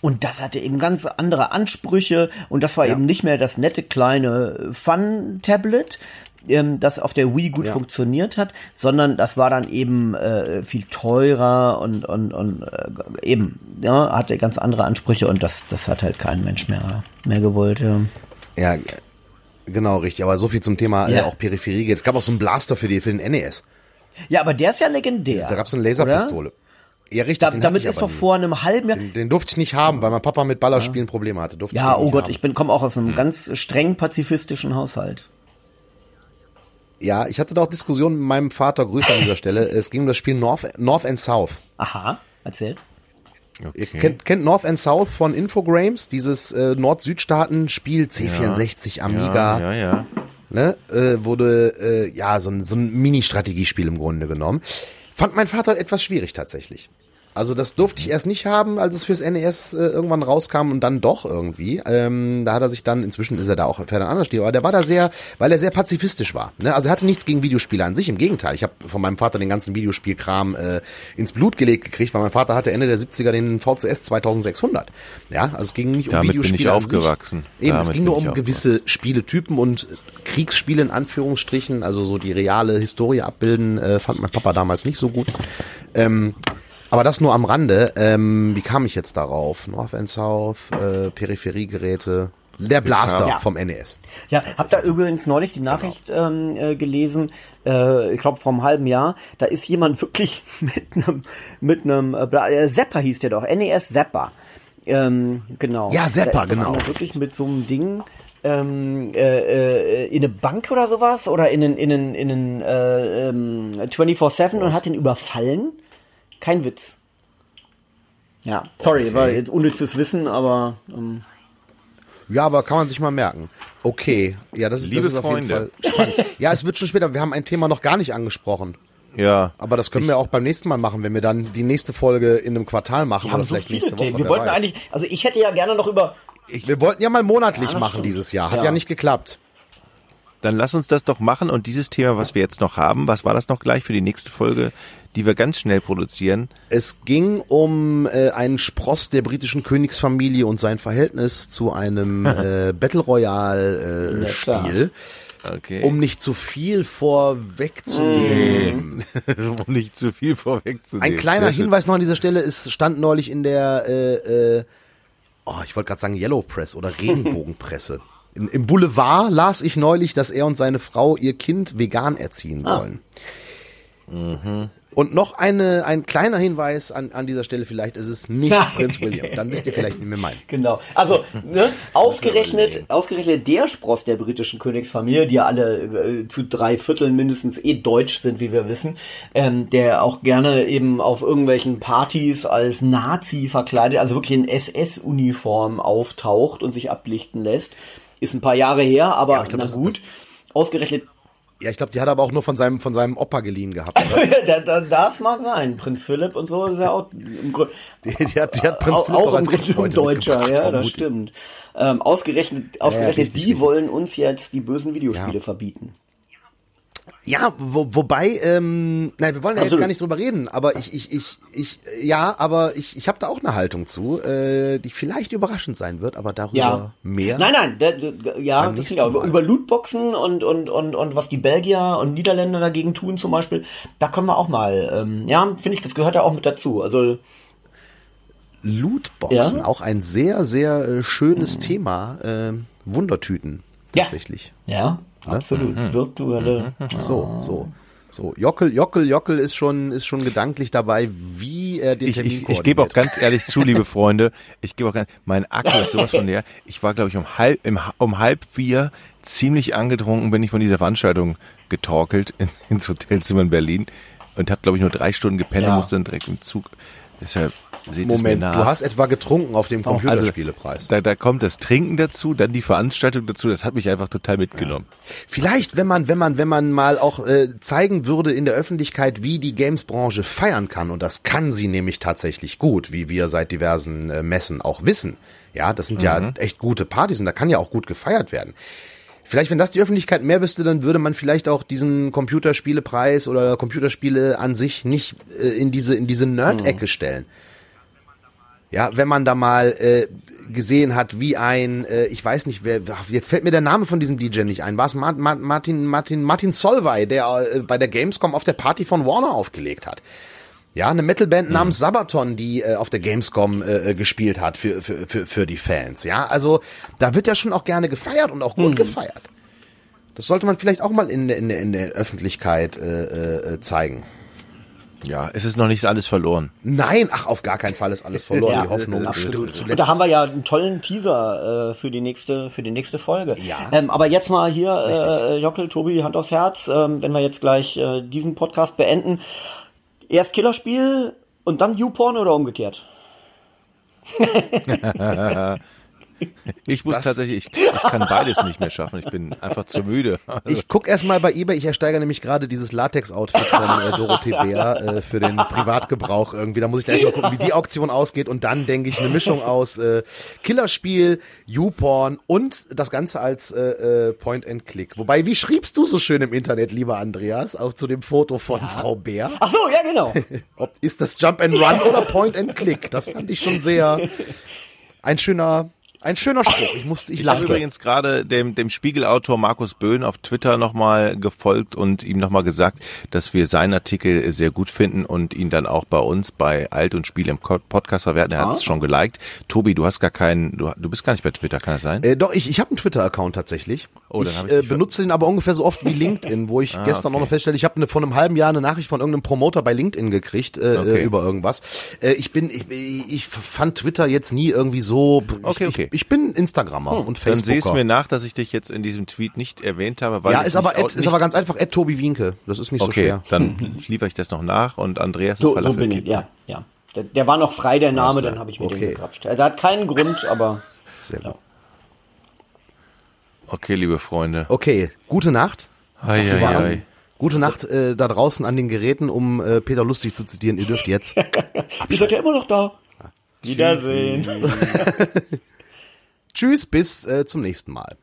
Und das hatte eben ganz andere Ansprüche. Und das war Ja. eben nicht mehr das nette kleine Fun-Tablet, ähm, das auf der Wii gut Ja. funktioniert hat, sondern das war dann eben äh, viel teurer und, und, und äh, eben, ja, hatte ganz andere Ansprüche und das, das hat halt kein Mensch mehr, mehr gewollt. Ja. Ja, genau, richtig. Aber so viel zum Thema äh, Ja. auch Peripherie. Es gab auch so einen Blaster für, die, für den NES. ja, aber der ist ja legendär. Da gab's so eine oder? Laserpistole. Ja, richtig. Da, damit ist doch nie. vor einem halben Jahr, Den, den durfte ich nicht haben, weil mein Papa mit Ballerspielen Probleme hatte. Durfte Ja, oh Gott, haben. ich bin komme auch aus einem ganz streng pazifistischen Haushalt. Ja, ich hatte da auch Diskussionen mit meinem Vater, Grüße an dieser Stelle. Es ging um das Spiel North, North and South. Aha, erzähl. Ihr kennt, kennt North and South von Infogrames, dieses äh, Nord-Süd-Staaten-Spiel C64 Amiga. Ja, ja, ja. ne, äh, wurde äh, ja so ein, so ein Mini-Strategiespiel im Grunde genommen. Fand mein Vater etwas schwierig tatsächlich. Also das durfte ich erst nicht haben, als es fürs NES äh, irgendwann rauskam und dann doch irgendwie. Ähm, da hat er sich dann, inzwischen ist er da auch anderen Stil, aber der war da sehr, weil er sehr pazifistisch war. Ne? Also er hatte nichts gegen Videospiele an sich, im Gegenteil. Ich habe von meinem Vater den ganzen Videospielkram äh, ins Blut gelegt gekriegt, weil mein Vater hatte Ende der 70er den VCS 2600. Ja, also es ging nicht um Damit Videospiele bin ich an aufgewachsen. Sich. Eben, es Damit ging nur um gewisse Spieletypen und Kriegsspiele in Anführungsstrichen, also so die reale Historie abbilden, äh, fand mein Papa damals nicht so gut. Ähm, aber das nur am Rande. Ähm, wie kam ich jetzt darauf? North and South, äh, Peripheriegeräte. Der Blaster Ja. vom NES. Ja, hab da übrigens neulich die Nachricht ähm, äh, gelesen, äh, ich glaube vor einem halben Jahr, da ist jemand wirklich mit einem mit einem äh, äh, Zapper hieß der doch, NES Zapper. Ähm, genau. Ja, doch genau. wirklich mit so einem Ding ähm, äh, äh, in eine Bank oder sowas oder in einen, in einen, in einen äh, ähm, 24-7 und hat den überfallen. Kein Witz. Ja, sorry, war jetzt unnützes Wissen, aber ähm, Ja, aber kann man sich mal merken. Okay, ja, das ist, Liebe das ist auf jeden Freunde. Fall spannend. Ja, es wird schon später. Wir haben ein Thema noch gar nicht angesprochen. Ja. Aber das können wir auch beim nächsten Mal machen, wenn wir dann die nächste Folge in einem Quartal machen wir oder so vielleicht viele nächste Woche. Themen. Wir wollten weiß. eigentlich, also ich hätte ja gerne noch über wir wollten ja mal monatlich Ja, machen stimmt. dieses Jahr. Hat ja. Ja. nicht geklappt. Dann lass uns das doch machen und dieses Thema, was wir jetzt noch haben, was war das noch gleich für die nächste Folge, die wir ganz schnell produzieren? Es ging um äh, einen Spross der britischen Königsfamilie und sein Verhältnis zu einem äh, Battle Royale äh, Ja. Spiel. Okay. Um nicht zu viel vorwegzunehmen. um nicht zu viel vorwegzunehmen. Ein kleiner. Hinweis noch an dieser Stelle, es stand neulich in der, äh, äh, oh, ich wollte gerade sagen Yellow Press oder Regenbogenpresse. Im, Im Boulevard las ich neulich, dass er und seine Frau ihr Kind vegan erziehen Ah. Wollen. Und noch eine, ein kleiner Hinweis an, an dieser Stelle vielleicht, ist es nicht Prinz William. Dann wisst ihr vielleicht, wie wir meinen. Genau. Also, ne, ausgerechnet, ausgerechnet der Spross der britischen Königsfamilie, die ja alle äh, zu drei Vierteln mindestens eh deutsch sind, wie wir wissen, ähm, der auch gerne eben auf irgendwelchen Partys als Nazi verkleidet, also wirklich in SS-Uniform auftaucht und sich ablichten lässt. Ist ein paar Jahre her, aber ich glaub, na das- gut. Ausgerechnet, Ja, ich glaube, die hat er aber auch nur von seinem, von seinem Opa geliehen gehabt. Das mag sein. Prinz Philipp und so ist ja auch im Grunde. Die, die, hat, die hat Prinz Philipp auch doch als Rechtsbeute Deutscher, ja, das stimmt. Ähm, ausgerechnet, ausgerechnet richtig, die richtig. wollen uns jetzt die bösen Videospiele Ja. verbieten. Ja, wo, wobei, ähm, nein, wir wollen ja jetzt gar nicht drüber reden, aber ich, ich, ich, ich, ja, aber ich, ich habe da auch eine Haltung zu, äh, die vielleicht überraschend sein wird, aber darüber Ja. mehr. Nein, nein, der, der, ja, das ja, über, Lootboxen und, und, und, und was die Belgier und Niederländer dagegen tun zum Beispiel, da können wir auch mal, ähm, ja, finde ich, das gehört ja auch mit dazu. Also, Lootboxen, Ja. auch ein sehr, sehr äh, schönes Thema, äh, Wundertüten Ja. tatsächlich. ja, absolut. Virtuelle. So, so. So, Jockel, Jockel, Jockel ist schon, ist schon gedanklich dabei, wie er den Ich, Termin ich, ich gebe auch ganz ehrlich zu, liebe Freunde, ich gebe auch ganz, mein Akku ist sowas von leer. Ich war, glaube ich, um halb, im, um halb vier ziemlich angetrunken, bin ich von dieser Veranstaltung getorkelt in, ins Hotelzimmer in Berlin und habe, glaube ich, nur drei Stunden gepennt und Ja. musste dann direkt im Zug. Deshalb seht Moment, du hast etwa getrunken auf dem Also, Computerspielepreis. da, da kommt das Trinken dazu, dann die Veranstaltung dazu. Das hat mich einfach total mitgenommen. Vielleicht, wenn man, wenn man, wenn man mal auch äh, zeigen würde in der Öffentlichkeit, wie die Games-Branche feiern kann, und das kann sie nämlich tatsächlich gut, wie wir seit diversen äh, Messen auch wissen. Ja, das sind ja echt gute Partys und da kann ja auch gut gefeiert werden. Vielleicht, wenn das die Öffentlichkeit mehr wüsste, dann würde man vielleicht auch diesen Computerspielepreis oder Computerspiele an sich nicht äh, in diese in diese Nerd-Ecke stellen. Ja, wenn man da mal äh, gesehen hat, wie ein, äh, ich weiß nicht, wer, jetzt fällt mir der Name von diesem DJ nicht ein. War es Martin, Martin, Martin, Martin Solvay, der äh, bei der Gamescom auf der Party von Warner aufgelegt hat. Ja, eine Metalband namens Sabaton, die äh, auf der Gamescom äh, äh, gespielt hat für, für, für, für die Fans. Ja, also da wird ja schon auch gerne gefeiert und auch gut gefeiert. Das sollte man vielleicht auch mal in, der- in, in der Öffentlichkeit äh, äh, zeigen. Ja, es ist noch nicht alles verloren. Nein, ach, auf gar keinen Fall ist alles verloren. Ja, die Hoffnung absolut. stirbt Und da haben wir ja einen tollen Teaser äh, für die nächste für die nächste Folge. Ja. Ähm, aber jetzt mal hier äh, Jockel, Tobi, Hand aufs Herz, ähm, wenn wir jetzt gleich äh, diesen Podcast beenden. Erst Killerspiel und dann YouPorn oder umgekehrt? Ich muss Das- tatsächlich, ich, ich kann beides nicht mehr schaffen. Ich bin einfach zu müde. Ich guck erst mal bei eBay, ich ersteigere nämlich gerade dieses Latex-Outfit von äh, Dorothee Bär äh, für den Privatgebrauch irgendwie. Da muss ich gleich mal gucken, wie die Auktion ausgeht und dann denke ich eine Mischung aus äh, Killerspiel, YouPorn und das Ganze als äh, äh, Point-and-Click. Wobei, wie schriebst du so schön im Internet, lieber Andreas, auch zu dem Foto von Frau Bär? Ach so, ja, genau. Ob, ist das Jump and Run oder Point and Click? Das fand ich schon sehr ein schöner, ein schöner Spruch. Ich musste, ich Ich habe lachte. übrigens gerade dem, dem Spiegelautor Markus Böhn auf Twitter nochmal gefolgt und ihm nochmal gesagt, dass wir seinen Artikel sehr gut finden und ihn dann auch bei uns bei Alt und Spiel im Podcast verwerten. Er hat Ah. es schon geliked. Tobi, du hast gar keinen, du, du bist gar nicht bei Twitter, kann das sein? Äh, doch, ich, ich habe einen Twitter-Account tatsächlich. Oh, dann ich hab ich äh, dich ver- benutze den aber ungefähr so oft wie LinkedIn, wo ich Ah, gestern auch okay. noch feststelle, ich habe eine, vor einem halben Jahr eine Nachricht von irgendeinem Promoter bei LinkedIn gekriegt äh, Okay. äh, über irgendwas. Äh, ich bin, ich, ich fand Twitter jetzt nie irgendwie so. Ich, Okay, okay. Ich, bin Instagrammer und Dann Facebooker. siehst du mir nach, dass ich dich jetzt in diesem Tweet nicht erwähnt habe. Weil ja, ist aber, Ed, ist aber ganz einfach Ed Tobi Wienke. Das ist nicht so Okay, schwer. dann liefere ich das noch nach und Andreas ist So, so Falafel bin ich, ja, ja. Der, der war noch frei, der Name, dann habe ich mir Okay. den gegrapscht. Er hat keinen Grund, aber Sehr gut. Okay, liebe Freunde. Okay, gute Nacht. Ei, ei, ei. Gute Nacht äh, da draußen an den Geräten, um äh, Peter Lustig zu zitieren. Ihr dürft jetzt. ihr seid ja immer noch da. Wiedersehen. Tschüss, bis äh, zum nächsten Mal.